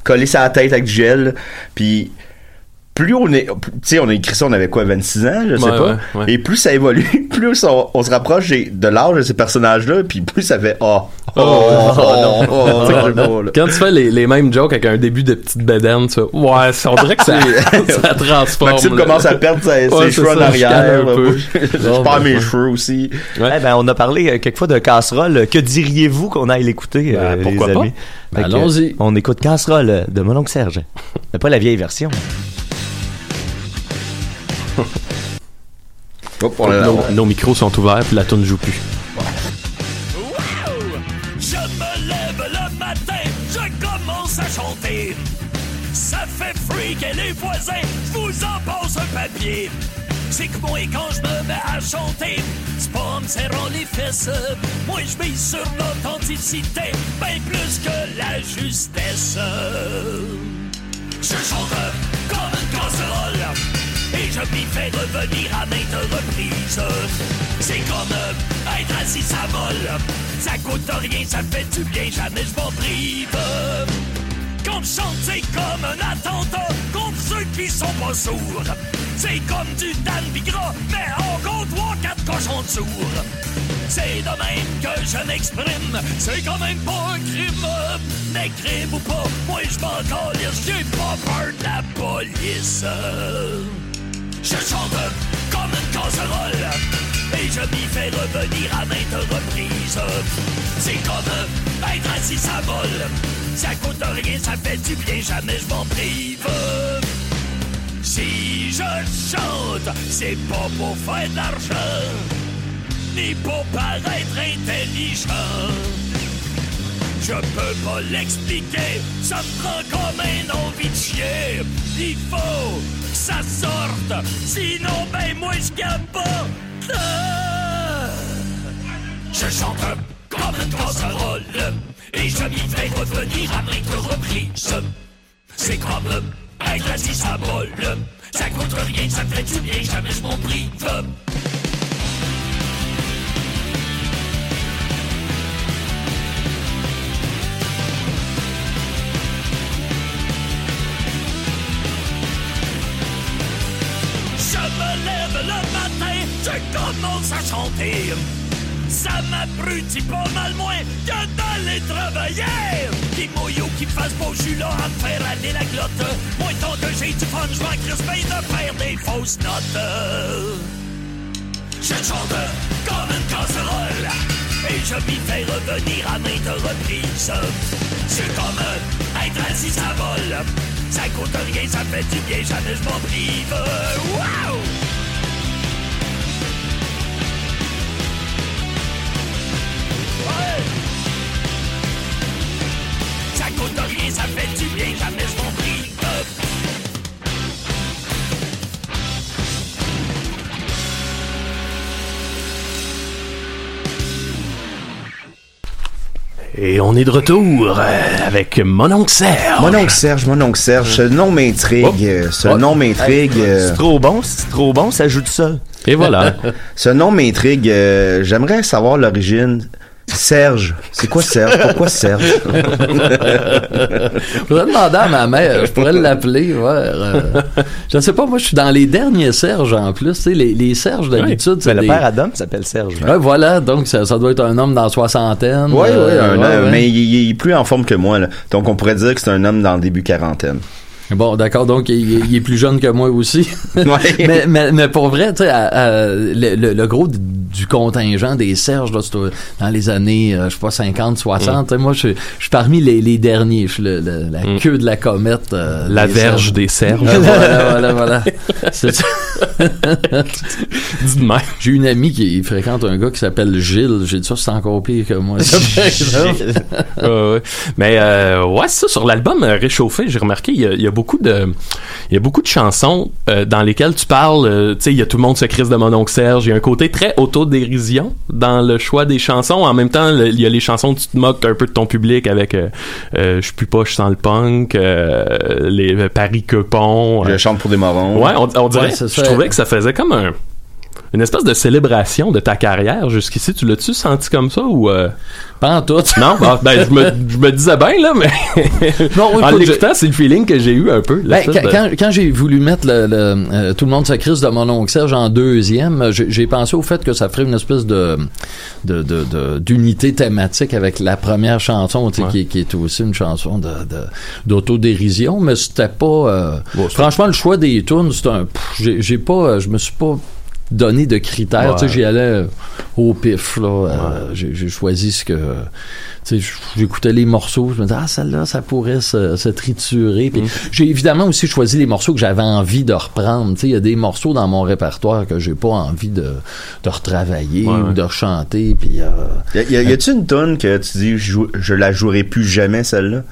collés sur la tête avec du gel, puis plus on est, tu sais, on a écrit ça, on avait quoi, 26 ans, je sais Ouais, pas. ouais, ouais. Et plus ça évolue, plus on, on se rapproche de l'âge de ces personnages-là, puis plus ça fait, oh, oh, oh, oh, là. Quand tu fais les, les mêmes jokes avec un début de petite bedaine, tu fais, ouais, ça- on dirait que ça, ça transforme. Maxime là. commence à perdre ses, Ouais, cheveux en arrière. je perds mes cheveux aussi. Eh ben, on a parlé euh, quelquefois de casserole. Que diriez-vous qu'on aille l'écouter, euh, Ben, les amis? Ben, que, allons-y. On écoute casserole euh, de mon oncle Serge. Mais pas la vieille version. Hop, on l'a- nos, nos micros sont ouverts puis la tune joue plus. Et les voisins, je vous en passe un papier. C'est que moi, quand je me mets à chanter, c'est pas en serrant les fesses. Moi, je mise sur l'authenticité, bien plus que la justesse. Je chante comme une casserole et je m'y fais revenir à maintes reprises. C'est comme être assis à vol. Ça coûte rien, ça fait du bien, jamais je m'en prive. Chante, c'est comme un attentat contre ceux qui sont pas sourds. C'est comme du Dan Bigra, mais en comptoir quatre cochons de sourds. C'est de même que je m'exprime, c'est quand même pas un crime. Crime ou pas, moi je m'en calisse, j'ai pas peur de la police. Je chante comme une casserole et je m'y fais revenir à maintes reprises. C'est comme être assis à vol. Ça coûte rien, ça fait du bien, jamais je m'en prive. Si je chante, c'est pas pour faire de l'argent, ni pour paraître intelligent. Je peux pas l'expliquer, ça me prend comme un envie de chier. Il faut que ça sorte, sinon ben moi je Je chante comme une casserole et je m'y fais revenir à maintes reprises. C'est comme assis à bol. Ça coûte rien, ça fait du bien, jamais je m'en prive. Je commence à chanter. Ça m'abrutit pas mal moins que d'aller travailler. Qui mouille ou qui fasse beau, je suis là à faire aller la glotte. Moi, tant que j'ai du fun, je m'en de faire des fausses notes. Je chante comme une casserole et je m'y fais revenir à maintes reprises. C'est comme être assis à vol. Ça coûte rien, ça fait du bien, jamais je m'en prive. Wow! Coûte rien, ça fait du bien, jamais je m'en prive. Et on est de retour euh, avec mon oncle Serge. Mon oncle Serge, mon oncle Serge, ce nom m'intrigue, euh, ce Oh. nom m'intrigue. Hey, euh, C'est trop bon, c'est trop bon, ça joue seul. Et voilà. ce nom m'intrigue. euh, J'aimerais savoir l'origine. Serge. C'est quoi Serge? Pourquoi Serge? Je pourrais demander à ma mère, je pourrais l'appeler, ouais. euh, je ne sais pas, moi, je suis dans les derniers Serges en plus. Tu sais, les, les Serges, d'habitude, c'est Ben, le des- père Adam s'appelle Serge. Ouais, voilà, donc ça, ça doit être un homme dans la soixantaine. Oui, euh, oui, un ouais, homme, ouais. mais il, il est plus en forme que moi. Là. Donc, on pourrait dire que c'est un homme dans le début quarantaine. Bon, d'accord, donc il, il est plus jeune que moi aussi. mais, mais, mais pour vrai, tu sais, le, le- le gros du contingent des Serges, là, dans les années, euh, je sais pas, 50, 60, tu sais, moi, je, je suis parmi les, les derniers. Je suis le- la queue de la comète. euh, La des verge Serges. des Serges. voilà, voilà, voilà. C'est ça. Dis. J'ai une amie qui fréquente un gars qui s'appelle Gilles. J'ai dit ça, c'est encore pire que moi. Ouais, ouais. Mais euh, ouais, c'est ça sur l'album euh, Réchauffé, j'ai remarqué il y y a beaucoup de il y a beaucoup de chansons euh, dans lesquelles tu parles, euh, tu sais, il y a tout le monde se crise de mon oncle Serge, il y a un côté très autodérision dans le choix des chansons. En même temps, il y a les chansons où tu te moques un peu de ton public avec euh, euh, je suis pas, je sens le punk, euh, les euh, Paris Quepon. Je chante pour des morons. Ouais, on, on dirait, Ouais, je trouvais que ça faisait comme un une espèce de célébration de ta carrière jusqu'ici. Tu l'as-tu senti comme ça ou euh... Pas en tout. Non, bah, ben, je, me, je me disais bien, là, mais Non, en l'écoutant, c'est le feeling que j'ai eu un peu. Ben, quand, de- quand, quand j'ai voulu mettre le, le, euh, tout le monde se crise de mon oncle Serge en deuxième, j'ai pensé au fait que ça ferait une espèce de de- de- de- d'unité thématique avec la première chanson, tu sais, qui, qui est aussi une chanson de d'autodérision, mais c'était pas. euh, franchement, le choix des tunes, c'est un. j'ai pas, euh, je me suis pas donné de critères. Ouais. Tu sais, j'y allais euh, au pif là. Euh, j'ai choisi ce que. Tu sais, j'écoutais les morceaux, je me disais ah celle-là ça pourrait se, se triturer. Puis j'ai évidemment aussi choisi les morceaux que j'avais envie de reprendre. Tu sais, il y a des morceaux dans mon répertoire que j'ai pas envie de, de retravailler Ouais, ou de rechanter. Puis euh, Y, a- y a-tu une tonne que tu dis je, je la jouerai plus jamais celle-là?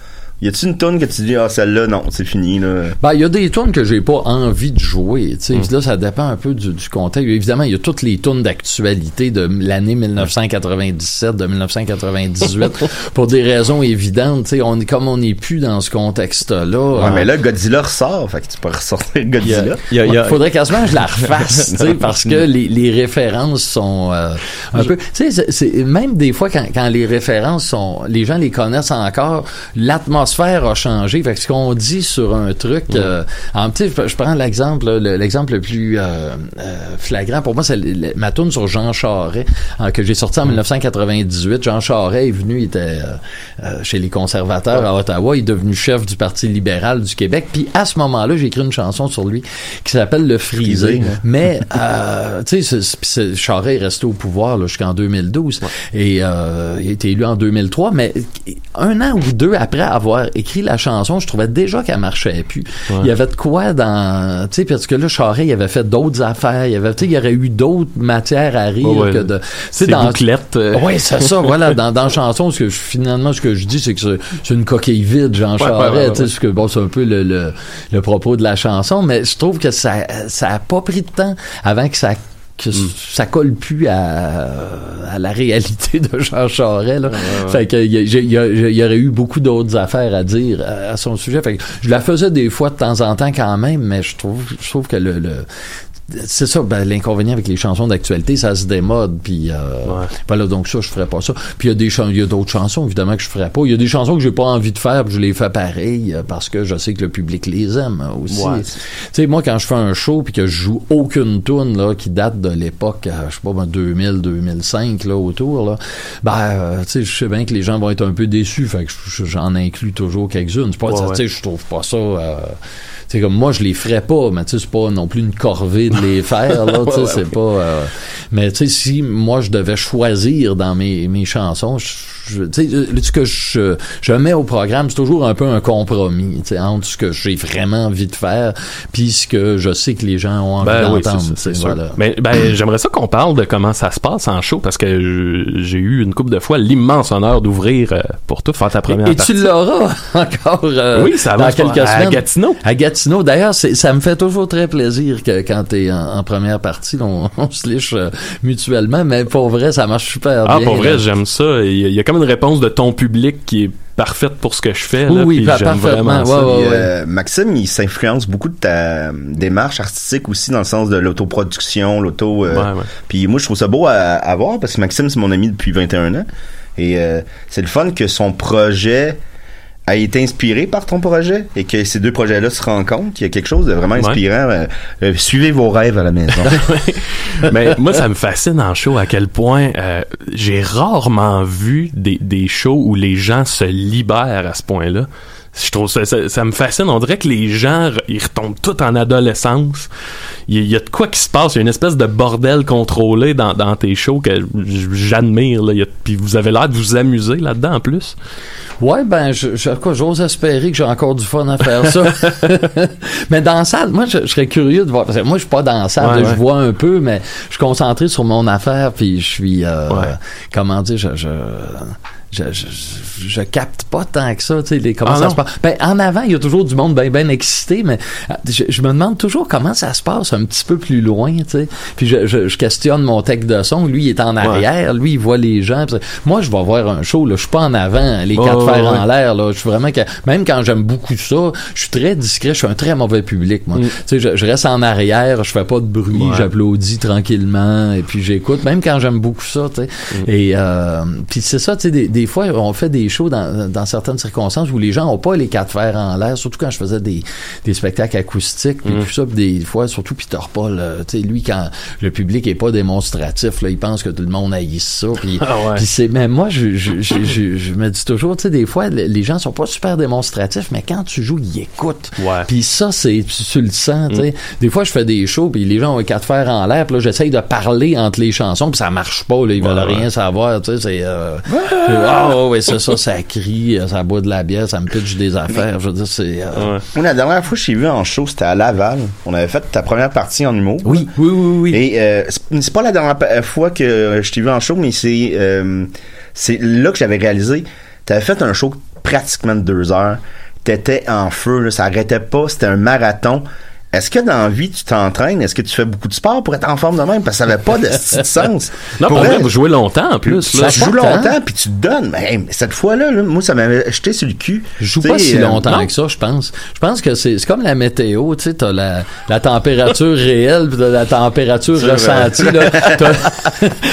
Y a-tu une tonne que tu dis ah celle-là non c'est fini là? Ben, il y a des tunes que j'ai pas envie de jouer, tu sais. Mm. Là, ça dépend un peu du, du contexte. Évidemment, il y a toutes les tunes d'actualité de l'année 1997, de 1998, pour des raisons évidentes, tu sais. On est, comme on n'est plus dans ce contexte-là. Ouais, mais là Godzilla ressort, fait que tu peux ressortir Godzilla. Il faudrait quasiment que je la refasse, tu sais, parce que les, les références sont euh, un peu. Tu sais, même des fois quand, quand les références sont, les gens les connaissent encore, l'atmosphère a changé. Fait que ce qu'on dit sur un truc, euh, en sais, je- prends l'exemple, l'exemple le plus euh, euh, flagrant pour moi, c'est ma tune sur Jean Charest hein, que j'ai sorti en 1998. Jean Charest est venu, il était chez les conservateurs à Ottawa, il est devenu chef du Parti libéral du Québec. Puis à ce moment-là, j'ai écrit une chanson sur lui qui s'appelle Le Frisé. Ouais. Mais tu sais, Charest est resté au pouvoir jusqu'en 2012 et euh, il a été élu en 2003. Mais un an ou deux après avoir écrit la chanson, je trouvais déjà qu'elle marchait plus. Il y avait de quoi dans, tu sais, parce que là, Charest, il avait fait d'autres affaires. Il y avait, tu sais, il y aurait eu d'autres matières à rire ouais. que de. tu sais, Ces bouclettes, euh. Oui, c'est ça. voilà, dans, dans chanson, ce que je- finalement, ce que je dis, c'est que c'est- c'est une coquille vide, Jean Ouais, Charest. tu sais, que bon, c'est un peu le, le, le propos de la chanson, mais je trouve que ça ça a pas pris de temps avant que ça que Mm. ça colle plus à, à la réalité de Jean Charest. Là. Fait que il y, il aurait eu beaucoup d'autres affaires à dire à, à son sujet. Fait que je la faisais des fois de temps en temps quand même, mais je trouve je trouve que le, le c'est ça, ben, l'inconvénient avec les chansons d'actualité, ça se démode, puis euh, voilà, donc ça, je ferais pas ça. Puis il y a des il y a d'autres chansons, évidemment, que je ferais pas. Il y a des chansons que j'ai pas envie de faire, puis je les fais pareil, euh, parce que je sais que le public les aime euh, aussi. Ouais. Tu sais, moi, quand je fais un show, puis que je joue aucune tune là, qui date de l'époque, euh, je sais pas, ben, 2000, 2005, là, autour, là, ben, euh, tu sais, je sais bien que les gens vont être un peu déçus, fait que je- j'en inclus toujours quelques-unes. C'est pas, Ouais, tu ouais. sais, je trouve pas ça... c'est comme moi je les ferais pas mais tu sais c'est pas non plus une corvée de les faire là tu sais ouais, c'est ouais. pas euh, mais tu sais si moi je devais choisir dans mes, mes chansons je, je- euh, ce que je, je mets au programme c'est toujours un peu un compromis entre ce que j'ai vraiment envie de faire puis ce que je sais que les gens ont envie Ben oui, d'entendre c'est voilà. Mais ben, j'aimerais ça qu'on parle de comment ça se passe en show parce que j'ai eu une couple de fois l'immense honneur d'ouvrir euh, pour tout faire ta première Et, et partie. tu l'auras encore euh, Oui, ça dans quelques. À semaines. Gatineau. À Gatineau. D'ailleurs, ça me fait toujours très plaisir que quand t'es en, en première partie, on, on se liche euh, mutuellement, mais pour vrai, ça marche super Ah, bien. pour vrai, j'aime ça. Il y, y a comme une réponse de ton public qui est parfaite pour ce que je fais. Là, Oui, puis pa- j'aime parfaitement. vraiment ça. Ouais, ouais, ouais. euh, Maxime, il s'influence beaucoup de ta démarche artistique aussi dans le sens de l'autoproduction, l'auto. euh, Ouais, ouais. Puis moi, je trouve ça beau à, à voir parce que Maxime, c'est mon ami depuis 21 ans. Et euh, c'est le fun que son projet a été inspiré par ton projet et que ces deux projets-là se rencontrent. Il y a quelque chose de vraiment inspirant. Euh, euh, suivez vos rêves à la maison. Mais moi, ça me fascine en show à quel point euh, j'ai rarement vu des, des shows où les gens se libèrent à ce point-là. Je trouve ça, ça, ça me fascine. On dirait que les gens, ils retombent tout en adolescence. Il y, a- de quoi qui se passe. Il y a une espèce de bordel contrôlé dans, dans tes shows que j'admire. Puis vous avez l'air de vous amuser là-dedans en plus. Ouais, ben, je, je- quoi, j'ose espérer que j'ai encore du fun à faire ça. mais dans la salle, moi, je, je serais curieux de voir. Parce que moi, je suis pas dans la salle, Ouais, je ouais. vois un peu, mais je suis concentré sur mon affaire, puis je suis, euh, comment dire, je, je, je, je, je- capte pas tant que ça, tu sais, les- comment Ah ça non? se passe. Ben, en avant, il y a toujours du monde bien, bien excité, mais euh, je, je me demande toujours comment ça se passe un petit peu plus loin, tu sais. Puis je, je, je questionne mon tech de son, lui, il est en arrière, lui, il voit les gens. Moi, je vais voir un show, là, je suis pas en avant, les Oh, quatre fers ouais. en l'air, là. Je suis vraiment que, même quand j'aime beaucoup ça, je suis très discret, je suis un très mauvais public, moi. Tu sais, je, je reste en arrière, je fais pas de bruit, Mm. Ouais. j'applaudis tranquillement, et puis j'écoute, même quand j'aime beaucoup ça, tu sais. Mm. Et, euh, puis c'est ça, tu sais, des, des fois, on fait des shows dans, dans certaines circonstances où les gens ont pas les quatre fers en l'air, surtout quand je faisais des, des spectacles acoustiques, puis Mm. tout ça, puis des fois, surtout Peter Paul, euh, tu sais, lui, quand le public est pas démonstratif, là, il pense que tout le monde haïsse ça, puis Ah ouais. c'est, mais moi, je, je, je, je, me dis toujours, tu sais, des fois, le- les gens sont pas super démonstratifs, mais quand tu joues, ils écoutent. Puis ça, c'est, tu, tu le sens, tu sais. Des fois, je fais des shows, puis les gens ont les quatre fers en l'air, puis là, j'essaye de parler entre les chansons, puis ça marche pas, là, ils veulent Ouais, rien ouais. savoir, tu sais, c'est, euh, ah ouais, c'est ça, ça crie, euh, ça boit de la bière, ça me pitche des affaires, je veux dire, c'est, euh, la dernière fois que je t'ai vu en show, c'était à Laval. On avait fait ta première partie en humour. Oui, oui, oui, oui. Et euh, c'est pas la dernière pa- fois que euh, je t'ai vu en show, mais c'est euh, c'est là que j'avais réalisé. T'avais fait un show pratiquement de deux heures. T'étais en feu, là, ça arrêtait pas. C'était un marathon. Est-ce que dans la vie, tu t'entraînes? Est-ce que tu fais beaucoup de sport pour être en forme de même? Parce que ça n'avait pas de, de sens. Non, pour vrai, vous jouez longtemps en plus. tu là. joues longtemps, puis tu te donnes. Mais cette fois-là, là, moi, ça m'avait jeté sur le cul. Je joue pas si euh, longtemps non. que ça, je pense. Je pense que c'est c'est comme la météo, tu sais, t'as la, la température réelle puis t'as la température ressentie, là.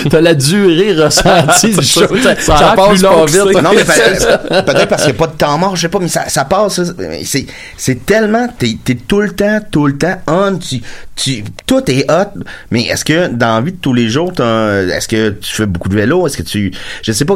T'as la durée ressentie du show. Ça, Ça ça passe plus pas vite. Non, mais peut- peut-être parce qu'il n'y a pas de temps mort, je sais pas, mais ça, ça passe. ça. C'est, tellement, t'es, t'es tout le temps, tout le temps on, tu, tu, tout est hot. Mais est-ce que dans la vie de tous les jours, est-ce que tu fais beaucoup de vélo? Est-ce que tu, je sais pas,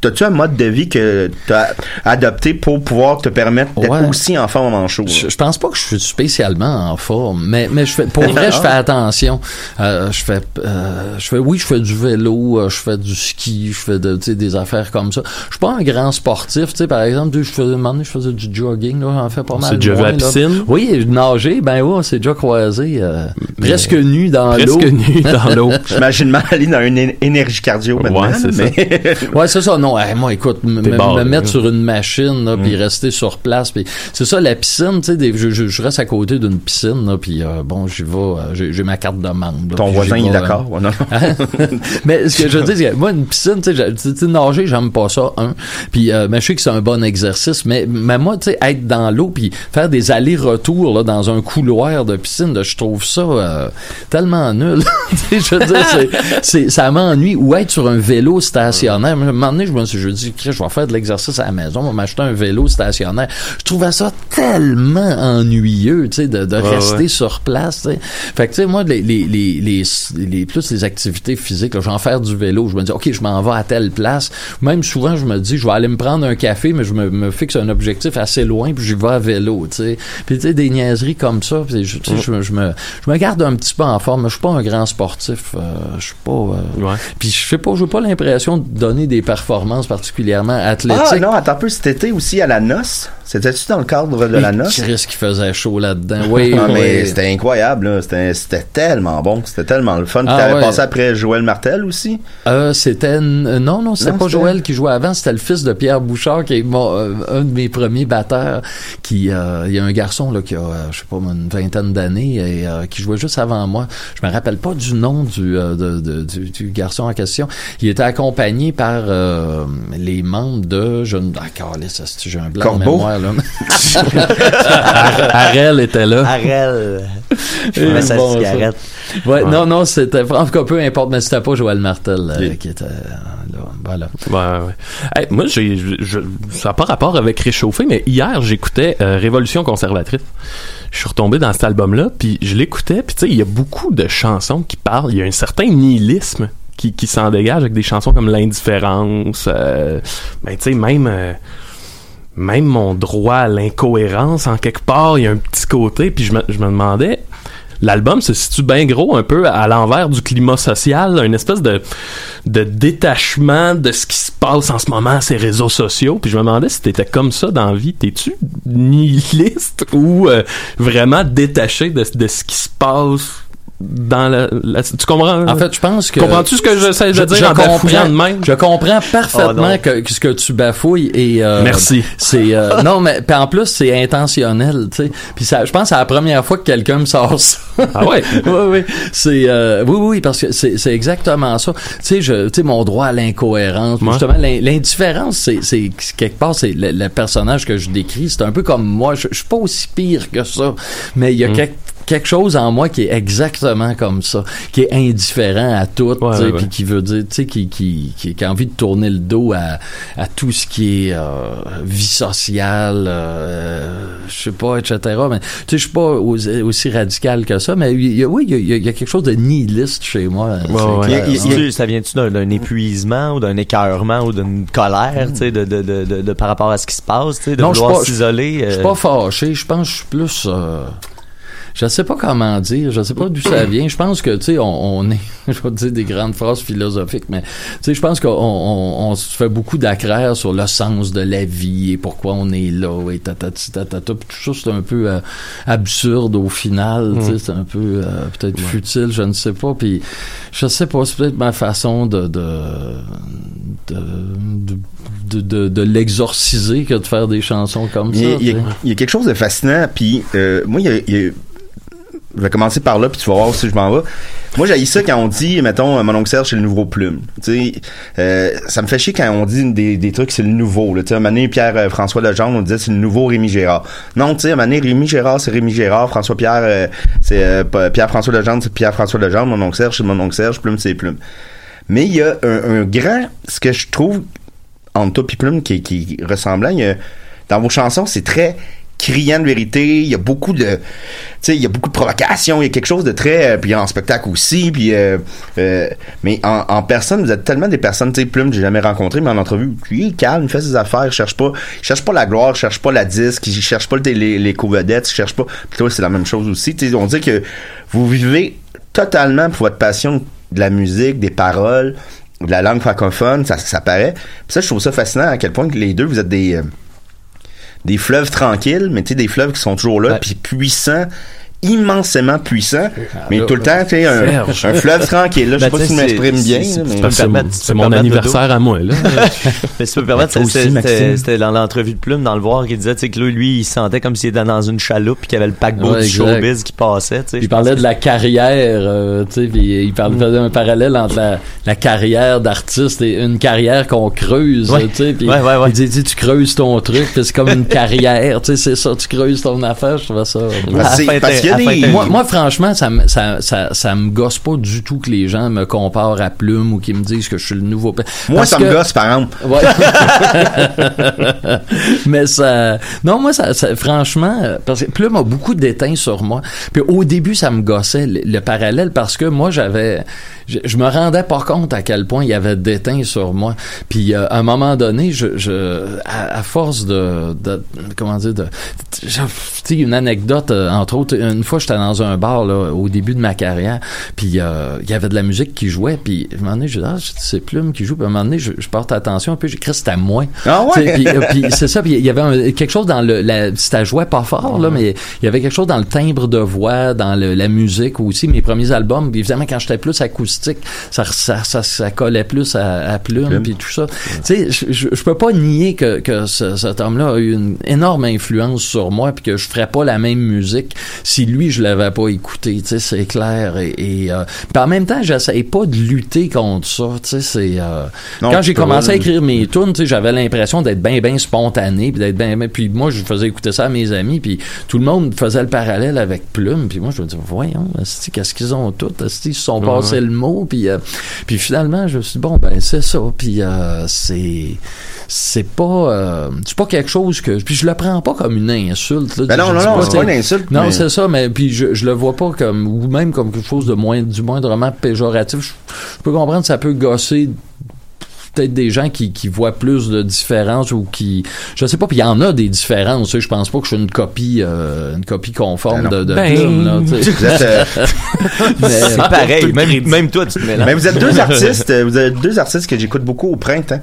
t'as-tu un mode de vie que t'as adopté pour pouvoir te permettre d'être Ouais. aussi en forme en show? là? Je, je pense pas que je suis spécialement en forme, mais mais je fais pour vrai je fais attention. Euh, je fais euh, je fais oui je fais du vélo, euh, je fais du ski, je fais de, tu des affaires comme ça. Je suis pas un grand sportif, tu sais par exemple, je faisais un moment donné, je faisais du jogging là, j'en fais pas mal. C'est déjà la là. piscine? Oui, nager, ben oui, on s'est déjà croisé euh, presque nu dans l'eau. Presque nu dans l'eau. J'imagine mal aller dans une énergie cardio maintenant. Ouais, c'est mais... Ouais, c'est ça. Non, hey, moi, écoute, me, mettre sur une machine, là, Mm. puis rester sur place, puis c'est ça, la piscine, tu sais, je, je, je reste à côté d'une piscine, là, puis euh, bon, j'y vais, euh, j'ai ma carte de membre. Ton puis voisin, il est d'accord? Ouais, non. euh, mais ce que je veux dire, c'est que moi, une piscine, tu sais, nager, j'aime pas ça. Puis, euh, mais je sais que c'est un bon exercice, mais, mais moi, tu sais, être dans l'eau, puis faire des allers-retours, là, dans un couloir de piscine, je trouve ça euh, tellement nul. Je veux dire, ça m'ennuie. Ou être sur un vélo stationnaire. À un moment donné, je me suis Christ, je vais faire de l'exercice à la maison, je vais m'acheter un vélo stationnaire. Je trouvais ça tellement ennuyeux, tu sais, de, de Ouais, rester ouais. sur place. Fait que, tu sais, moi, les, les, les, les, les- plus les activités physiques, là, je vais en faire du vélo. Je me dis, OK, je m'en vais à telle place. Même souvent, je me dis, je vais aller me prendre un café, mais je me, me fixe un objectif assez loin, puis j'y vais à vélo, tu sais. Puis, tu sais, des niaiseries comme ça, puis je, tu sais, je, me- je me, je me garde un petit peu en forme. Je suis pas un grand sportif. euh, je suis pas... euh, Puis, je sais pas, j'ai pas l'impression de donner des performances particulièrement athlétiques. Ah non, attends un peu, cet été aussi à la noce. C'était-tu dans le cadre de la Mais noce? Chris qui faisait chaud là-dedans. Oui, Ah, mais oui. c'était incroyable, là. C'était, c'était tellement bon. C'était tellement le fun. Puis Ah, t'avais ouais. passé après Joël Martel aussi? Euh, c'était euh, non non c'était pas Joël qui jouait avant c'était le fils de Pierre Bouchard qui est mon, euh, un de mes premiers batteurs qui euh, il y a un garçon là qui a euh, je sais pas une une vingtaine d'années et euh, qui jouait juste avant moi. Je me rappelle pas du nom du, euh, de- de- du, du garçon en question. Il était accompagné par euh, les membres de... Je ne... Ah, j'ai un blanc de Corbeau? mémoire, là? Arel était là. Arel. Je sa bon, ça. cigarette. Ouais, Ouais. non, non, c'était... En tout cas, peu importe, mais c'était pas Joël Martel euh, qui était là. Voilà. Ouais, ouais. Hey, moi, j'ai, ça n'a pas rapport avec réchauffer, mais hier, j'écoutais euh, Révolution conservatrice. Je suis retombé dans cet album-là, puis je l'écoutais, puis tu sais, il y a beaucoup de chansons qui parlent. Il y a un certain nihilisme qui, qui s'en dégage avec des chansons comme l'indifférence. Euh, ben, tu sais, même. euh, même mon droit à l'incohérence, en quelque part, il y a un petit côté, puis je me, je me demandais, l'album se situe bien gros un peu à l'envers du climat social, une espèce de, détachement de ce qui se passe en ce moment ces réseaux sociaux, puis je me demandais si t'étais comme ça dans la vie, t'es-tu nihiliste ou euh, vraiment détaché de ce qui se passe dans la, la- tu comprends? En fait, je pense que. comprends-tu ce que j'essaie de dire en bafouillant de même? Je comprends parfaitement Oh non. que, que ce que tu bafouilles et. euh, Merci. C'est euh, non, mais puis en plus c'est intentionnel, tu sais. Puis ça, je pense que c'est la première fois que quelqu'un me sort ça. Ah ouais? oui, oui. C'est euh, oui, oui, parce que c'est c'est exactement ça. Tu sais, je, tu sais, mon droit à l'incohérence, Ouais. justement l'in- l'indifférence, c'est c'est quelque part c'est le, le personnage que je décris, c'est un peu comme moi. Je, je suis pas aussi pire que ça, mais il y a Mm. quelque quelque chose en moi qui est exactement comme ça, qui est indifférent à tout, ouais, puis ouais. qui veut dire, tu sais, qui, qui, qui, qui a envie de tourner le dos à, à tout ce qui est euh, vie sociale, euh, je sais pas, etc. Mais tu sais, je suis pas aussi, aussi radical que ça, mais il y a- oui, il y y a- quelque chose de nihiliste chez moi. clair, ouais. il- ça vient-tu d'un, épuisement ou d'un écœurement ou d'une colère, tu sais, de, de, de, de, de- par rapport à ce qui se passe, tu sais, de Non, vouloir pas- s'isoler. Je suis euh, pas fâché, je pense que je suis plus... je sais pas comment dire, je sais pas d'où ça vient. Je pense que, tu sais, on, on est, je vais te dire des grandes phrases philosophiques, mais, tu sais, je pense qu'on on, on se fait beaucoup d'acraire sur le sens de la vie et pourquoi on est là et tatati tatata. Puis tout ça, c'est un peu euh, absurde au final, tu sais, Mm. c'est un peu euh, peut-être futile, je ne sais pas. Puis, je sais pas, c'est peut-être ma façon de, de, de, de, de, l'exorciser que de faire des chansons comme Il ça. il y a- il y a quelque chose de fascinant, puis euh, moi, il y a, il y a- je vais commencer par là, puis tu vas voir si je m'en vais. Moi, j'ai ça quand on dit, mettons, euh, mon oncle Serge, c'est le nouveau plume. Tu sais, euh, ça me fait chier quand on dit des, des trucs, c'est le nouveau. Tu sais, un moment donné, Pierre-François Legendre, on disait, c'est le nouveau Rémi Gérard. Non, tu sais, un moment donné, Rémi Gérard, c'est Rémi Gérard. François-Pierre, euh, c'est euh, Pierre-François Legendre, c'est Pierre-François Legendre. Mon oncle Serge, c'est mon oncle Serge. Plume, c'est Plume. Mais il y a un, un grand, ce que je trouve, entre toi et Plume, qui, qui ressemblant, il y a- dans vos chansons, c'est très criant de vérité, il y a beaucoup de tu sais il y a beaucoup de provocation, il y a quelque chose de très euh, puis en spectacle aussi puis euh, euh, mais en, personne vous êtes tellement des personnes tu sais Plume j'ai jamais rencontré mais en entrevue il calme il fait ses affaires il cherche pas il cherche pas la gloire il cherche pas la disque il cherche pas les, les, il cherche pas puis toi c'est la même chose aussi tu sais on dit que vous vivez totalement pour votre passion de la musique des paroles de la langue francophone ça ça paraît. Puis ça je trouve ça fascinant à quel point les deux vous êtes des euh, des fleuves tranquilles, mais tu sais, des fleuves qui sont toujours là, puis puissants, immensément puissants, mais tout le temps, tu sais, un, un fleuve tranquille. Là, je sais Ben, pas tu si je sais, m'exprime bien. c'est- mon- anniversaire à moi, là. Mais si tu peux me permettre, c'était dans l'entrevue de Plume dans le voir qui disait tu sais, que lui, lui, il se sentait comme s'il était dans une chaloupe puis qu'il y avait le paquebot Ouais, du exact. showbiz qui passait. sais. Il parlait de la carrière, euh, tu sais, puis il parlait, faisait un parallèle entre la, la carrière d'artiste et une carrière qu'on creuse, Ouais. tu sais, puis Ouais, il dit, dit, tu creuses ton truc, puis c'est comme une carrière, tu sais, c'est ça, tu creuses ton affaire, je trouvais ça. Parce que- parce qu'il y a moi, moi, franchement, ça, me- ça, ça, ça me gosse pas du tout que les gens me comparent à Plume ou qu'ils me disent que je suis le nouveau. Moi, Parce ça me gosse, par exemple. Ouais. mais ça, non, moi, ça, ça- franchement, euh, parce que Plume a beaucoup d'étain sur moi. Puis au début, ça me gossait le, le parallèle parce que moi, j'avais, je, je me rendais pas compte à quel point il y avait d'étain sur moi. Puis euh, à un moment donné, je, je à, à force de, de, comment dire, de, tu sais, une anecdote, euh, entre autres, une fois, j'étais dans un bar là, au début de ma carrière, puis euh, il y avait de la musique qui jouait, puis à un moment donné, je dis, ah, c'est Plume qui joue, puis à un moment donné, je, je porte attention un peu, j'ai c'est à moi. Ah ouais? Puis, euh, puis c'est ça, puis il y avait un- quelque chose dans le, la, ça jouait pas fort, là, mais il y avait quelque chose dans le timbre de voix, dans le- la musique aussi, mes premiers albums, puis évidemment, quand j'étais plus acoustique, ça, ça, ça, ça collait plus à, à Plume, puis tout ça. Tu sais, je, peux pas nier que, que ce- cet homme-là a eu une énorme influence sur moi, puis que je ferais pas la même musique si lui, je l'avais pas écouté, tu sais, c'est clair. Et, et, euh, en même temps, j'essaye pas de lutter contre ça, tu sais, c'est... euh, quand j'ai commencé à écrire mes tunes, tu sais, j'avais l'impression d'être bien, bien spontané, puis d'être bien, bien- puis moi, je faisais écouter ça à mes amis, puis tout le monde faisait le parallèle avec Plume, puis moi, je me disais, voyons, qu'est-ce qu'ils ont tous, esti, ils se sont Ouais, passés ouais. le mot, puis, euh, puis finalement, je me suis dit, bon, ben, c'est ça, puis euh, c'est c'est pas euh, c'est pas quelque chose que puis je le prends pas comme une insulte là. Ben non, non, non, c'est pas une insulte, non mais- c'est ça mais puis je, je le vois pas comme ou même comme quelque chose de moins du moindrement péjoratif je, je peux comprendre que ça peut gosser peut-être des gens qui, qui voient plus de différences ou qui je sais pas puis il y en a des différences tu sais, je pense pas que je suis une copie euh, une copie conforme Ben de, de Ben, Plume, là, tu sais. vous êtes, euh, C'est pareil, même, même toi, tu te mélanges. Mais vous êtes deux artistes, euh, vous êtes deux artistes que j'écoute beaucoup au printemps.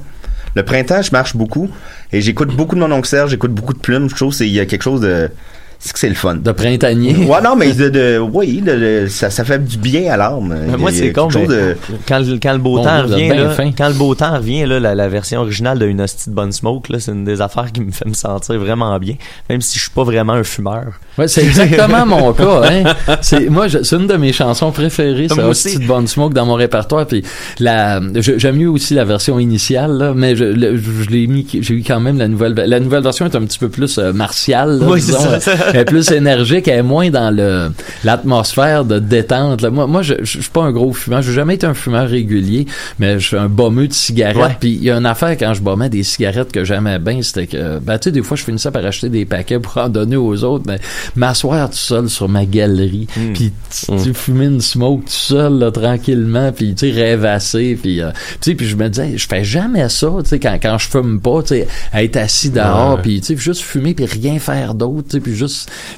Le printemps, je marche beaucoup et j'écoute beaucoup de mon oncle Serge, j'écoute beaucoup de plumes. Je trouve qu'il y a quelque chose de c'est que c'est le fun. De printanier. Ouais, non, mais de, de oui, de- de- ça, ça fait du bien à l'âme. A- moi, c'est con, mais de- quand, le- quand le beau temps revient, là, fin. quand le beau temps revient, là, la, la version originale de Une hostie de bonne smoke, là, c'est une des affaires qui me fait me sentir vraiment bien, même si je suis pas vraiment un fumeur. Ouais, c'est exactement mon cas. Hein. C'est moi, je- c'est une de mes chansons préférées, c'est aussi. de Bonne Smoke dans mon répertoire. Puis la, je- j'aime mieux aussi la version initiale, là, mais je, le- je l'ai mis, j'ai eu quand même la nouvelle. La nouvelle version est un petit peu plus euh, martiale, là, Oui, c'est disons. Elle est plus énergique, elle est moins dans le l'atmosphère de détente. là. Moi, moi, je, je suis pas un gros fumeur. J'ai jamais été un fumeur régulier, mais je suis un bommeux de cigarettes. Puis il y a une affaire quand je bommais des cigarettes que j'aimais bien, c'était que, ben, tu sais, des fois, je finissais par acheter des paquets pour en donner aux autres, mais m'asseoir tout seul sur ma galerie, Hmm. puis tu tu fumer une smoke tout seul, là, tranquillement, puis tu sais, rêvasser, puis euh, tu sais, puis je me disais, je fais jamais ça, tu sais, quand, quand je fume pas, tu sais, être assis dehors, puis tu sais, juste fumer, puis rien faire d'autre, tu sais, puis juste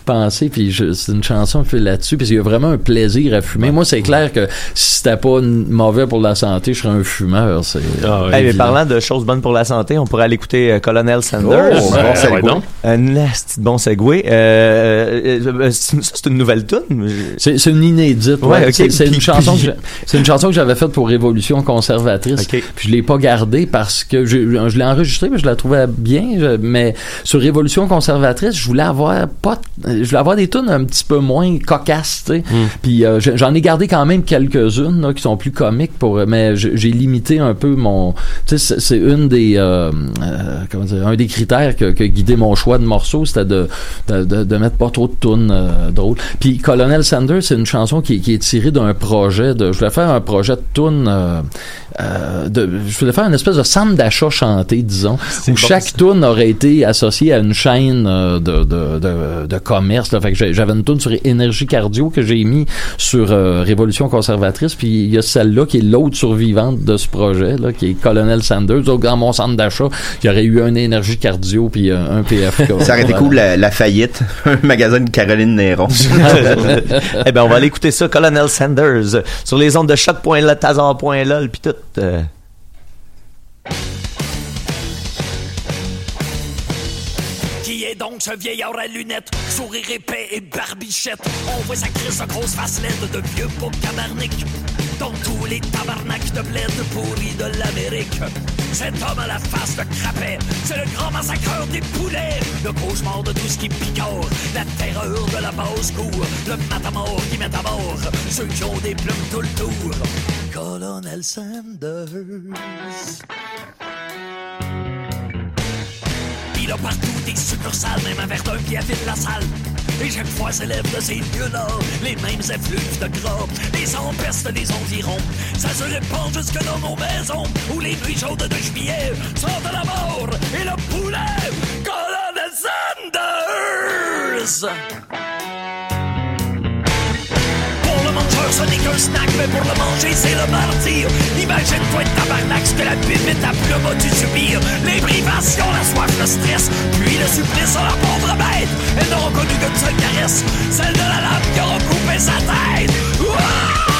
penser, puis je- c'est une chanson qui fait là-dessus, puis il y a vraiment un plaisir à fumer. Moi, c'est clair que si c'était pas mauvais pour la santé, je serais un fumeur, c'est... Ah, Hey, mais évident. parlant de choses bonnes pour la santé, on pourrait aller écouter euh, Colonel Sanders. Oh, bon Euh, ouais. Un bon segway. Euh, c'est ça, c'est une nouvelle tune. C'est une inédite. Ouais. C'est une Puis- chanson. puis- C'est une chanson que j'avais faite pour Révolution conservatrice. Puis je l'ai pas gardée parce que je, je l'ai enregistrée, mais je la trouvais bien. je- mais sur Révolution conservatrice, je voulais avoir pas, je voulais avoir des tunes un petit peu moins cocasses. tu sais. Hmm. Puis euh, je- j'en ai gardé quand même quelques-unes qui sont plus comiques pour, mais j'ai limité un peu mon. Tu sais, c'est- une des, euh, euh, comment dire, un des critères que, que guidait mon choix de morceaux, c'était de, de, de, de mettre pas trop de tunes euh, drôles. Puis Colonel Sanders, c'est une chanson qui, qui est tirée d'un projet de. Je voulais faire un projet de tunes. Euh, de, je voulais faire une espèce de centre d'achat chanté, disons, où bon, chaque ça. tune aurait été associée à une chaîne euh, de, de, de, de commerce. Là. Fait que j'avais une tune sur énergie cardio que j'ai mis sur euh, Révolution conservatrice, puis il y a celle-là qui est l'autre survivante de ce projet, là, qui est Colonel Sanders. Donc, dans mon centre d'achat, il y aurait eu un énergie cardio puis euh, un PFK. Ça aurait été cool la, la faillite, un magasin de Caroline Néron. eh ben, on va aller écouter ça, Colonel Sanders, sur les ondes de choc.lol, tazar.lol, puis tout. Euh, Est donc ce vieillard à lunettes, sourire épais et barbichette? On voit sa crise de grosse face laide de vieux beau cabarnic. Dans tous les tabarnaks de bled pourris de l'Amérique. Cet homme à la face de crapet, c'est le grand massacreur des poulets. Le cauchemar de tout ce qui picore, la terreur de la basse cour. Le matamor qui met à mort ceux qui ont des plumes tout le tour. Colonel Sanders. Il a partout des succursales, même un verre d'un pied vide la salle. Et chaque fois s'élève de ces lieux-là les mêmes effluves de gras. Les empestent les environs. Ça se répand jusque dans nos maisons où les nuits chaudes de juillet à la mort et le poulet. Colonel Sanders! Ce n'est qu'un snack, mais pour le manger, c'est le martyr. Imagine-toi de tabarnak, ce que la pipette à plume a dû subir. Les privations, la soif, le stress, puis le supplice à la pauvre bête. Elle n'aura connu qu'une seule caresse, celle de la lame qui aura coupé sa tête.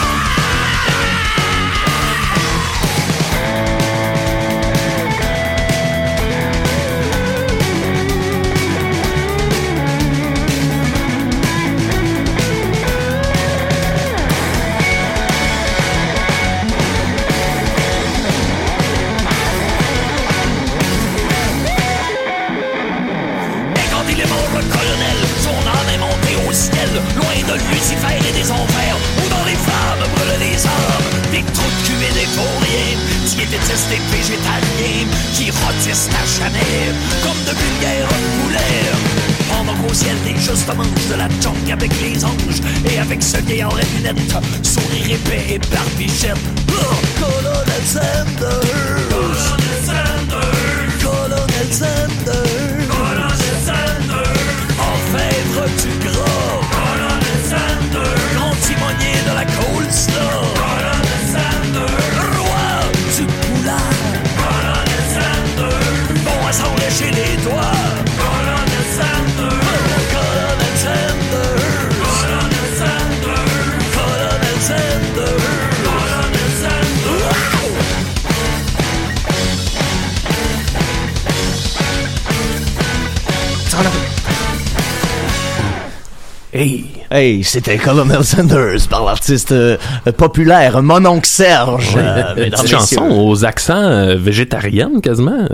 Mangent de la junk avec les anges et avec ce vieillard à lunettes, sourire épais et barbichette. Oh, Colonel Sanders! Colonel Sanders! Colonel Sanders! Colonel Sanders! Orfèvre du gras! Colonel Sanders! Grand timonier de la Cold Star! Colonel Sanders! Roi du poulard! Colonel Sanders! Bon à s'en lécher les doigts! Hey! C'était Colonel Sanders par l'artiste euh, populaire Mononcle Serge. Ouais, Euh, petite chanson aux accents euh, végétariennes quasiment.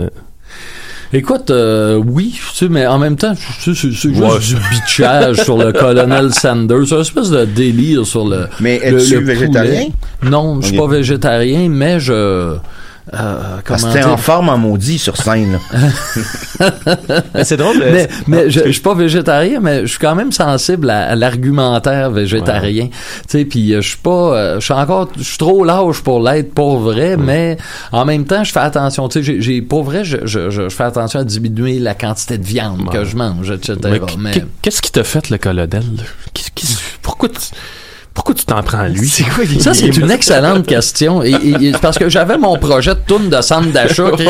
Écoute, euh, oui, tu sais, mais en même temps, tu sais, c'est c'est juste Ouais. du bitchage sur le colonel Sanders. C'est une espèce de délire sur le. Mais es-tu végétarien? Non, je suis pas végétarien, mais je. Euh, Parce comment que t'es dire? en forme en maudit sur scène. c'est drôle. Mais, mais je, je suis pas végétarien, mais je suis quand même sensible à, à l'argumentaire végétarien. Tu sais, puis euh, je suis pas, euh, je suis encore, je suis trop lâche pour l'être pour vrai, mais en même temps, je fais attention. Tu sais, j'ai- j'ai pour vrai, je, je, je, je fais attention à diminuer la quantité de viande que je mange, etc. Mais Mais, qu- Qu'est-ce qui t'a fait le colonel? Pourquoi tu, pourquoi tu t'en prends à lui? C'est quoi Ça, c'est une excellente question. Et, et- et parce que j'avais mon projet de tourne de centre d'achat, Chris.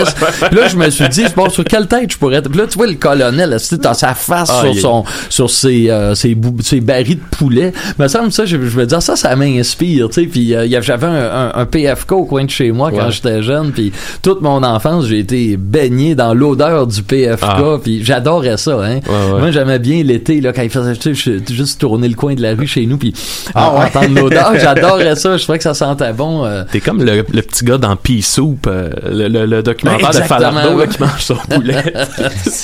Puis là, je me suis dit, bon, sur quelle tête je pourrais être? Puis là, tu vois, le colonel, tu t'as sa face Ah, sur son, sur ses, euh, ses, bou- ses barils de poulet? Me semble ça, je, je me dis, ça, ça m'inspire, tu sais. Puis euh, il y avait- j'avais un, un, un PFK au coin de chez moi quand Ouais. j'étais jeune. Puis toute mon enfance, j'ai été baigné dans l'odeur du PFK. Ah. Puis j'adorais ça, hein. Ouais, ouais. Moi, j'aimais bien l'été, là, quand il faisait, tu sais, je- juste tourner le coin de la rue chez nous. Puis Ah ouais. entendre l'odeur. J'adorais ça. Je trouvais que ça sentait bon. euh. T'es comme le, le petit gars dans Pea Soup, euh, le, le- le documentaire de ouais. qui mange son poulet.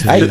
Hey,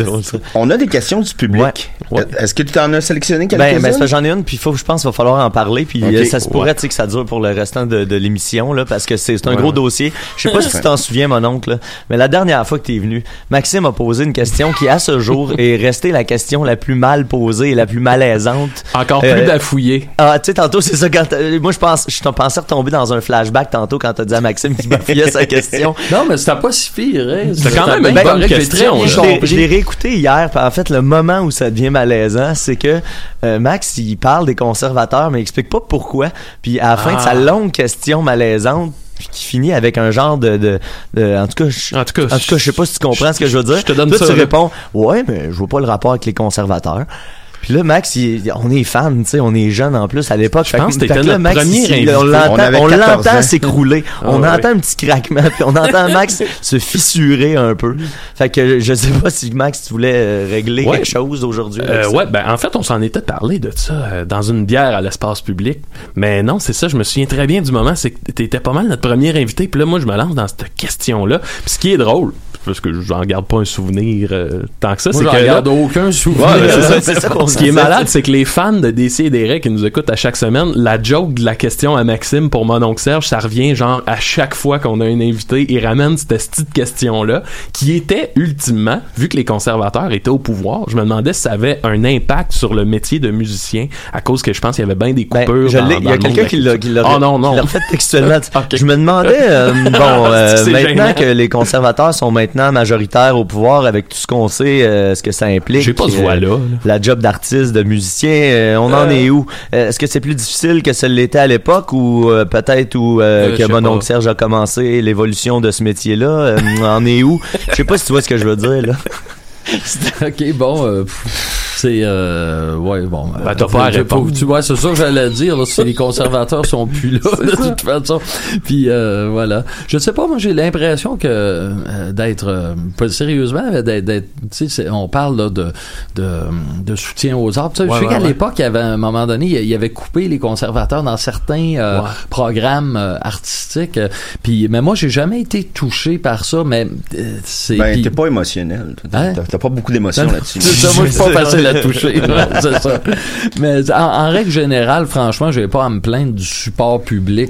on a des questions du public. Est-ce que tu en as sélectionné quelques-unes? Ben, ben c'est parce que j'en ai une, puis faut, je pense qu'il va falloir en parler, puis Ok. euh, ça se pourrait Ouais. tu sais, que ça dure pour le restant de, de l'émission, là, parce que c'est c'est un Ouais. gros dossier. Je sais pas si tu t'en souviens, mon oncle, là, mais la dernière fois que tu es venu, Maxime a posé une question qui, à ce jour, est restée la question la plus mal posée et la plus malaisante. Encore plus Euh, bafouillé. Ah, tu sais, tantôt, c'est ça, quand t'as- moi, je pense, je t'en pensais retomber dans un flashback tantôt quand t'as dit à Maxime qu'il bafouillait sa question. Non, mais c'était pas si pire, hein. C'était quand même une bien bonne question. Je l'ai- réécouté hier. puis En fait, le moment où ça devient malaisant, c'est que euh, Max, il parle des conservateurs, mais il explique pas pourquoi. Puis à la fin de sa Ah. longue question malaisante, puis qui finit avec un genre de, de, de- en tout cas, je, En tout cas, en tout cas, je sais pas si tu comprends ce que je veux dire. je te donne Toi, ça, tu réponds, ouais, mais je vois pas le rapport avec les conservateurs. Puis là, Max, il- on est fan, tu sais, on est jeune en plus à l'époque. Fait pense que t'étais là, notre Max, premier il- on l'entend, avait on 14 l'entend ans. s'écrouler, Ah on ouais. entend un petit craquement, puis on entend Max se fissurer un peu. Fait que je sais pas si Max, tu voulais euh, régler Ouais. quelque chose aujourd'hui. Euh, ouais, ben en fait, on s'en était parlé de ça euh, dans une bière à l'espace public. Mais non, c'est ça, je me souviens très bien du moment, c'est que t'étais pas mal notre premier invité, puis là, moi, je me lance dans cette question-là. Puis ce qui est drôle, parce que j'en garde pas un souvenir euh, tant que ça, c'est j'en que là- garde aucun souvenir. Ouais, ben, c'est ça. C'est ça Ce qui est malade, c'est que les fans de DC et des qui nous écoutent à chaque semaine, la joke de la question à Maxime pour mon oncle Serge, ça revient genre à chaque fois qu'on a un invité, il ramène cette petite question-là, qui était ultimement, vu que les conservateurs étaient au pouvoir, je me demandais si ça avait un impact sur le métier de musicien, à cause que je pense qu'il y avait bien des Ben, coupures. je dans- l'ai- dans il y a quelqu'un qui la l'a qui l'a Oh non, non. qui l'a refait textuellement. Je me demandais euh, bon euh, C'est maintenant gênant. que les conservateurs sont maintenant majoritaires au pouvoir avec tout ce qu'on sait euh, ce que ça implique. J'ai pas ce euh, voix-là, là. La job d'artiste, de musicien, euh, on en Euh. est où? Euh, Est-ce que c'est plus difficile que ça l'était à l'époque ou euh, peut-être où euh, Euh, que mon oncle Serge a commencé l'évolution de ce métier-là? Euh, On en est où? Je sais pas si tu vois ce que je veux dire là. ok, bon, euh, c'est euh, ouais, bon. Ben, euh, t'as pas à répondre. Tu vois, c'est ça que j'allais dire. Là, si les conservateurs sont plus là, de toute façon. Puis euh, voilà. Je sais pas, moi j'ai l'impression que euh, d'être euh, pas sérieusement, mais d'être, d'être- tu sais, c'est- on parle là, de, de de soutien aux arts. Tu sais, Ouais, je sais ouais, qu'à ouais. l'époque, il y avait à un moment donné, il y avait coupé les conservateurs dans certains euh, Ouais. programmes euh, artistiques. Puis, mais moi, j'ai jamais été touché par ça. Mais euh, c'est Ben, t'es pas émotionnel. T'as Hein? t'as- pas beaucoup d'émotions là-dessus. c'est ça, moi, je suis pas facile la toucher. Ouais, c'est ça. Mais en, en règle générale, franchement, j'ai pas à me plaindre du support public.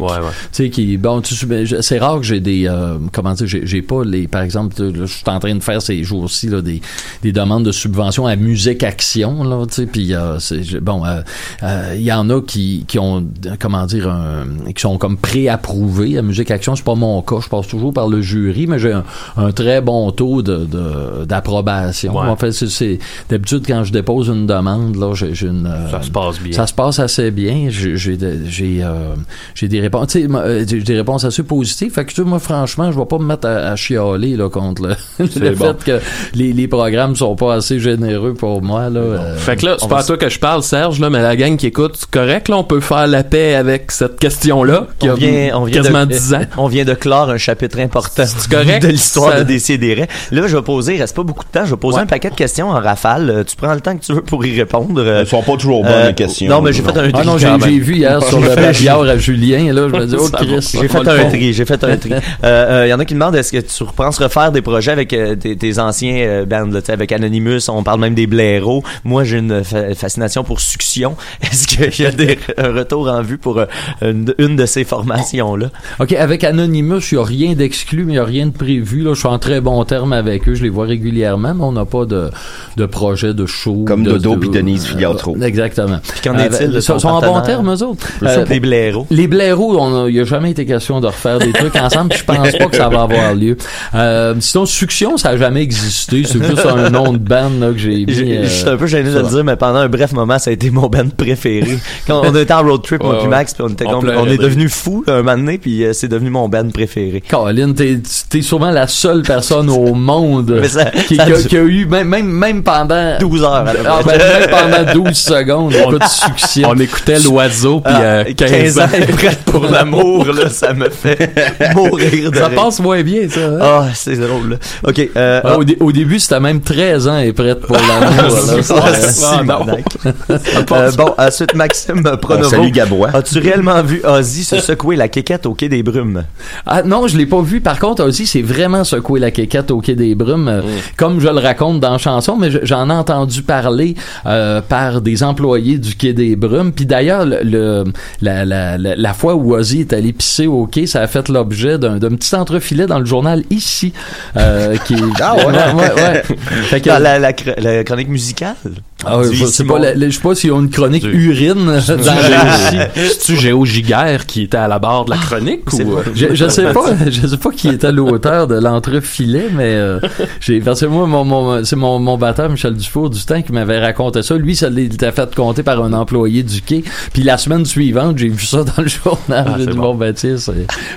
Tu sais, qui, bon, tu- ben, c'est rare que j'ai des, euh, comment dire, j'ai, j'ai pas les, par exemple, je suis en train de faire ces jours-ci, là, des, des demandes de subvention à Musique Action, là, tu sais, puis, euh, c'est, bon, euh, euh, il y en a qui, qui ont, euh, comment dire, un- qui sont comme pré-approuvés à Musique Action. C'est pas mon cas. Je passe toujours par le jury, mais j'ai un, un très bon taux de, de- d'approbation. Ouais. En fait, c'est, c'est- d'habitude, quand je dépose une demande, là, j'ai, une, euh, Ça se passe bien. ça se passe assez bien. J'ai, j'ai, de- j'ai, euh, des réponses, euh, j'ai des réponses assez positives. Fait que, tu moi, franchement, je vais pas me mettre à, à chialer, là, contre le, le bon. fait que les, les programmes sont pas assez généreux pour moi, là. Euh, Fait que là, c'est pas à toi que je parle, Serge, là, mais la gang qui écoute, c'est correct, là, on peut faire la paix avec cette question-là, qui on a vient, on vient quasiment de, 10 ans. On vient de clore un chapitre important correct? de l'histoire Ça- de Décideret. Là, je vais poser, il reste pas beaucoup de temps, je vais poser un paquet de questions en rafale. Tu prends le temps que tu veux pour y répondre. Elles sont pas toujours bonnes, les questions. Non, mais j'ai fait un tri. Ah non, j'ai, vu hier sur le babillard à Julien, là, je me dis, oh, Chris. J'ai fait un tri, j'ai fait un tri. Il euh, euh, y en a qui demandent est-ce que tu penses refaire des projets avec euh, tes, anciens euh, bands, là, tu sais, avec Anonymous, on parle même des blaireaux. Moi, j'ai une fa- fascination pour Succion. Est-ce qu'il y a des, un retour en vue pour euh, une, une de ces formations-là? OK, avec Anonymous, il n'y a rien d'exclu, mais il n'y a rien de prévu. Là. Je suis en très bon terme avec eux. Je les vois régulièrement, mais on n'a pas de, de projet de show. Comme de, Dodo de- puis Denise Filiatro. Euh, exactement. Puis qu'en est-il de Ils sont, en bon terme, eux autres. Le son des blaireaux. Les blaireaux, on a- il n'y a jamais été question de refaire des trucs ensemble. Je pense pas que ça va avoir lieu. Euh, sinon, Succion, ça n'a jamais existé. C'est juste un nom de band là, que j'ai mis. J'ai- euh, Je suis un peu gêné de le dire, mais pendant un bref moment, ça a été mon band préféré. Quand on était en road trip, moi puis. Max, puis on, était On comme- pleurait on est de devenu fous un moment donné, puis euh, c'est devenu mon band préféré. Colin, t'es, t'es sûrement la seule personne au monde qui, ça qui a, dure- qui a eu, même, même, même pendant 12 heures. Ah, fois. ben, même pendant 12 secondes, écoute, succès. On écoutait l'oiseau, puis Ah, euh, 15, 15 ans prête pour l'amour, là, ça me fait mourir de Ça rire. passe moins bien, ça. hein? Ah, c'est drôle, là. OK, euh, Ah, au, dé- au début, c'était même 13 ans et prête pour l'amour. Ah, Ah. Euh, bon, ensuite, Maxime Pronovo. salue Gabois. As-tu réellement vu Ozzy se secouer la quéquette au Quai des Brumes? Ah non, je l'ai pas vu. Par contre, aussi, c'est vraiment secoué la quéquette au Quai des Brumes, euh, comme je le raconte dans la chanson, mais je- j'en ai entendu parler euh, par des employés du Quai des Brumes. Puis d'ailleurs, le, le- la, la, la, la fois où Ozzy est allé pisser au quai, ça a fait l'objet d'un petit entrefilet dans le journal ici, euh, qui Ah ouais? ouais, ouais, ouais. Fait que- Dans la, la, cr- la chronique musicale? Ah je sais pas, la- la- je sais pas s'il y a une chronique Du- urine dans la C'est-tu Géo Giguère qui était à la barre de la chronique? ou... vrai. Je, je sais pas, je sais pas qui était l'auteur de l'entrefilet, mais euh, j'ai parce que moi mon, mon c'est mon, mon batteur Michel Dufour du temps qui m'avait raconté ça. Lui, ça l'était fait compter par un employé du quai. Puis la semaine suivante, j'ai vu ça dans le journal. Ah, j'ai c'est dit bon. bon ben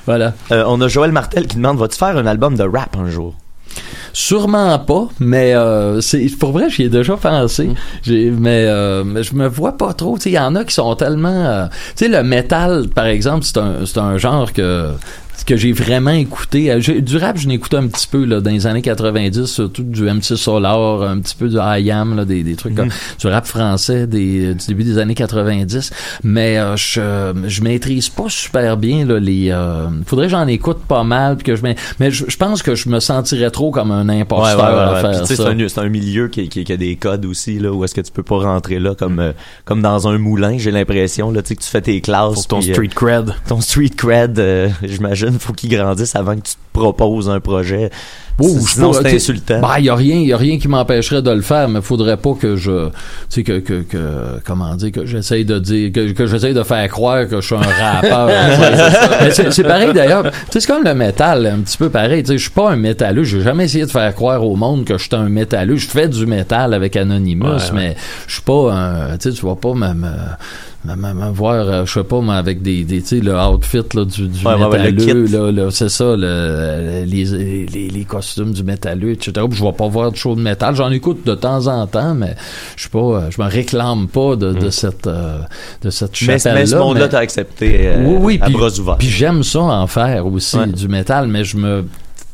voilà. Euh, on a Joël Martel qui demande Vas-tu faire un album de rap un jour? Sûrement pas, mais euh, c'est pour vrai, j'y ai déjà pensé. J'ai, mais, euh, mais je me vois pas trop. Il y en a qui sont tellement. euh, tu sais, le métal, par exemple, c'est un, c'est un genre que que j'ai vraiment écouté. Euh, Du rap, je n'écoutais un petit peu là, dans les années 90, surtout du MC Solar, un petit peu du I Am, là, des, des trucs comme du rap français des, du début des années 90. Mais euh, je, je maîtrise pas super bien là, les. Euh, faudrait que j'en écoute pas mal, puis que je. m'ai- Mais je, je pense que je me sentirais trop comme un imposteur à faire tu sais, ça. c'est un, milieu qui, qui, qui a des codes aussi, là, où est-ce que tu peux pas rentrer là comme, euh, comme dans un moulin, j'ai l'impression, là, tu sais, que tu fais tes classes. Pour ton puis, street cred. ton street cred, euh, j'imagine, faut qu'il grandisse avant que tu te proposes un projet. Oh, Sinon, c'est insultant. Ben, y a rien, y a rien qui m'empêcherait de le faire, mais faudrait pas que je, tu sais, que, que, que, comment dire, que j'essaye de dire, que, que j'essaye de faire croire que je suis un rappeur. C'est pareil d'ailleurs. Tu sais, c'est comme le métal, un petit peu pareil. Tu sais, je suis pas un métalleux. J'ai jamais essayé de faire croire au monde que je suis un métalleux. Je fais du métal avec Anonymous, Ouais, ouais. mais je suis pas un, tu sais, tu vas pas me- me voir, euh, je sais pas, moi, avec des, des tu sais, le outfit, là, du, du Ouais, ouais, ouais, le métalleux, là, là, c'est ça, le, les, les, les costumes du métalleux, etc. Puis Je vais pas voir de show de métal. J'en écoute de temps en temps, mais je suis pas, euh, je me réclame pas de, de cette, euh, de cette mais, chapelle-là. mais ce monde-là mais- t'a accepté euh, oui, oui, à puis, bras ouverts. puis j'aime ça en faire aussi, Ouais. du métal, mais je me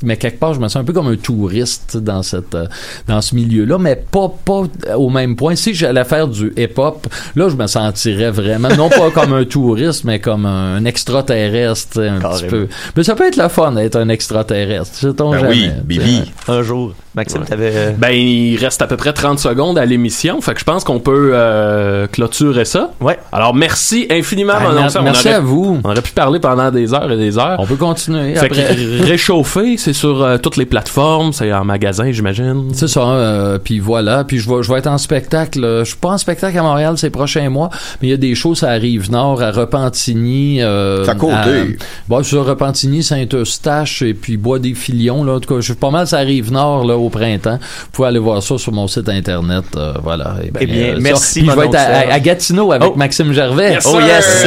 mais quelque part, je me sens un peu comme un touriste dans cette euh, dans ce milieu-là, mais pas pas au même point. Si j'allais faire du hip-hop, là, je me sentirais vraiment non pas comme un touriste, mais comme un extraterrestre, un petit peu. Mais ça peut être la fun d'être un extraterrestre. Sait-on Ben jamais, oui. Bibi. Un jour. Maxime, t'avais. euh, Ben, il reste à peu près 30 secondes à l'émission, fait que je pense qu'on peut euh, clôturer ça. Ouais. Alors, merci infiniment, Ah, mon mer- oncle. On merci aurait- à vous. On aurait pu parler pendant des heures et des heures. On peut continuer Fait après. que réchauffer, c'est sur euh, toutes les plateformes, c'est en magasin, j'imagine. C'est ça, euh, puis voilà, puis je vais, je vais être en spectacle. euh, Je suis pas en spectacle à Montréal ces prochains mois, mais il y a des choses à Rive-Nord, à Repentigny. Euh, C'est à côté. bon, sur Repentigny, Saint-Eustache et puis Bois des Filions. Là, en tout cas, je suis pas mal à Rive-Nord là, au printemps. Vous pouvez aller voir ça sur mon site internet. euh, voilà. Eh bien, ça. merci, Puis je vais être à, à- à Gatineau avec Oh. Maxime Gervais. Yes, Oh, yes.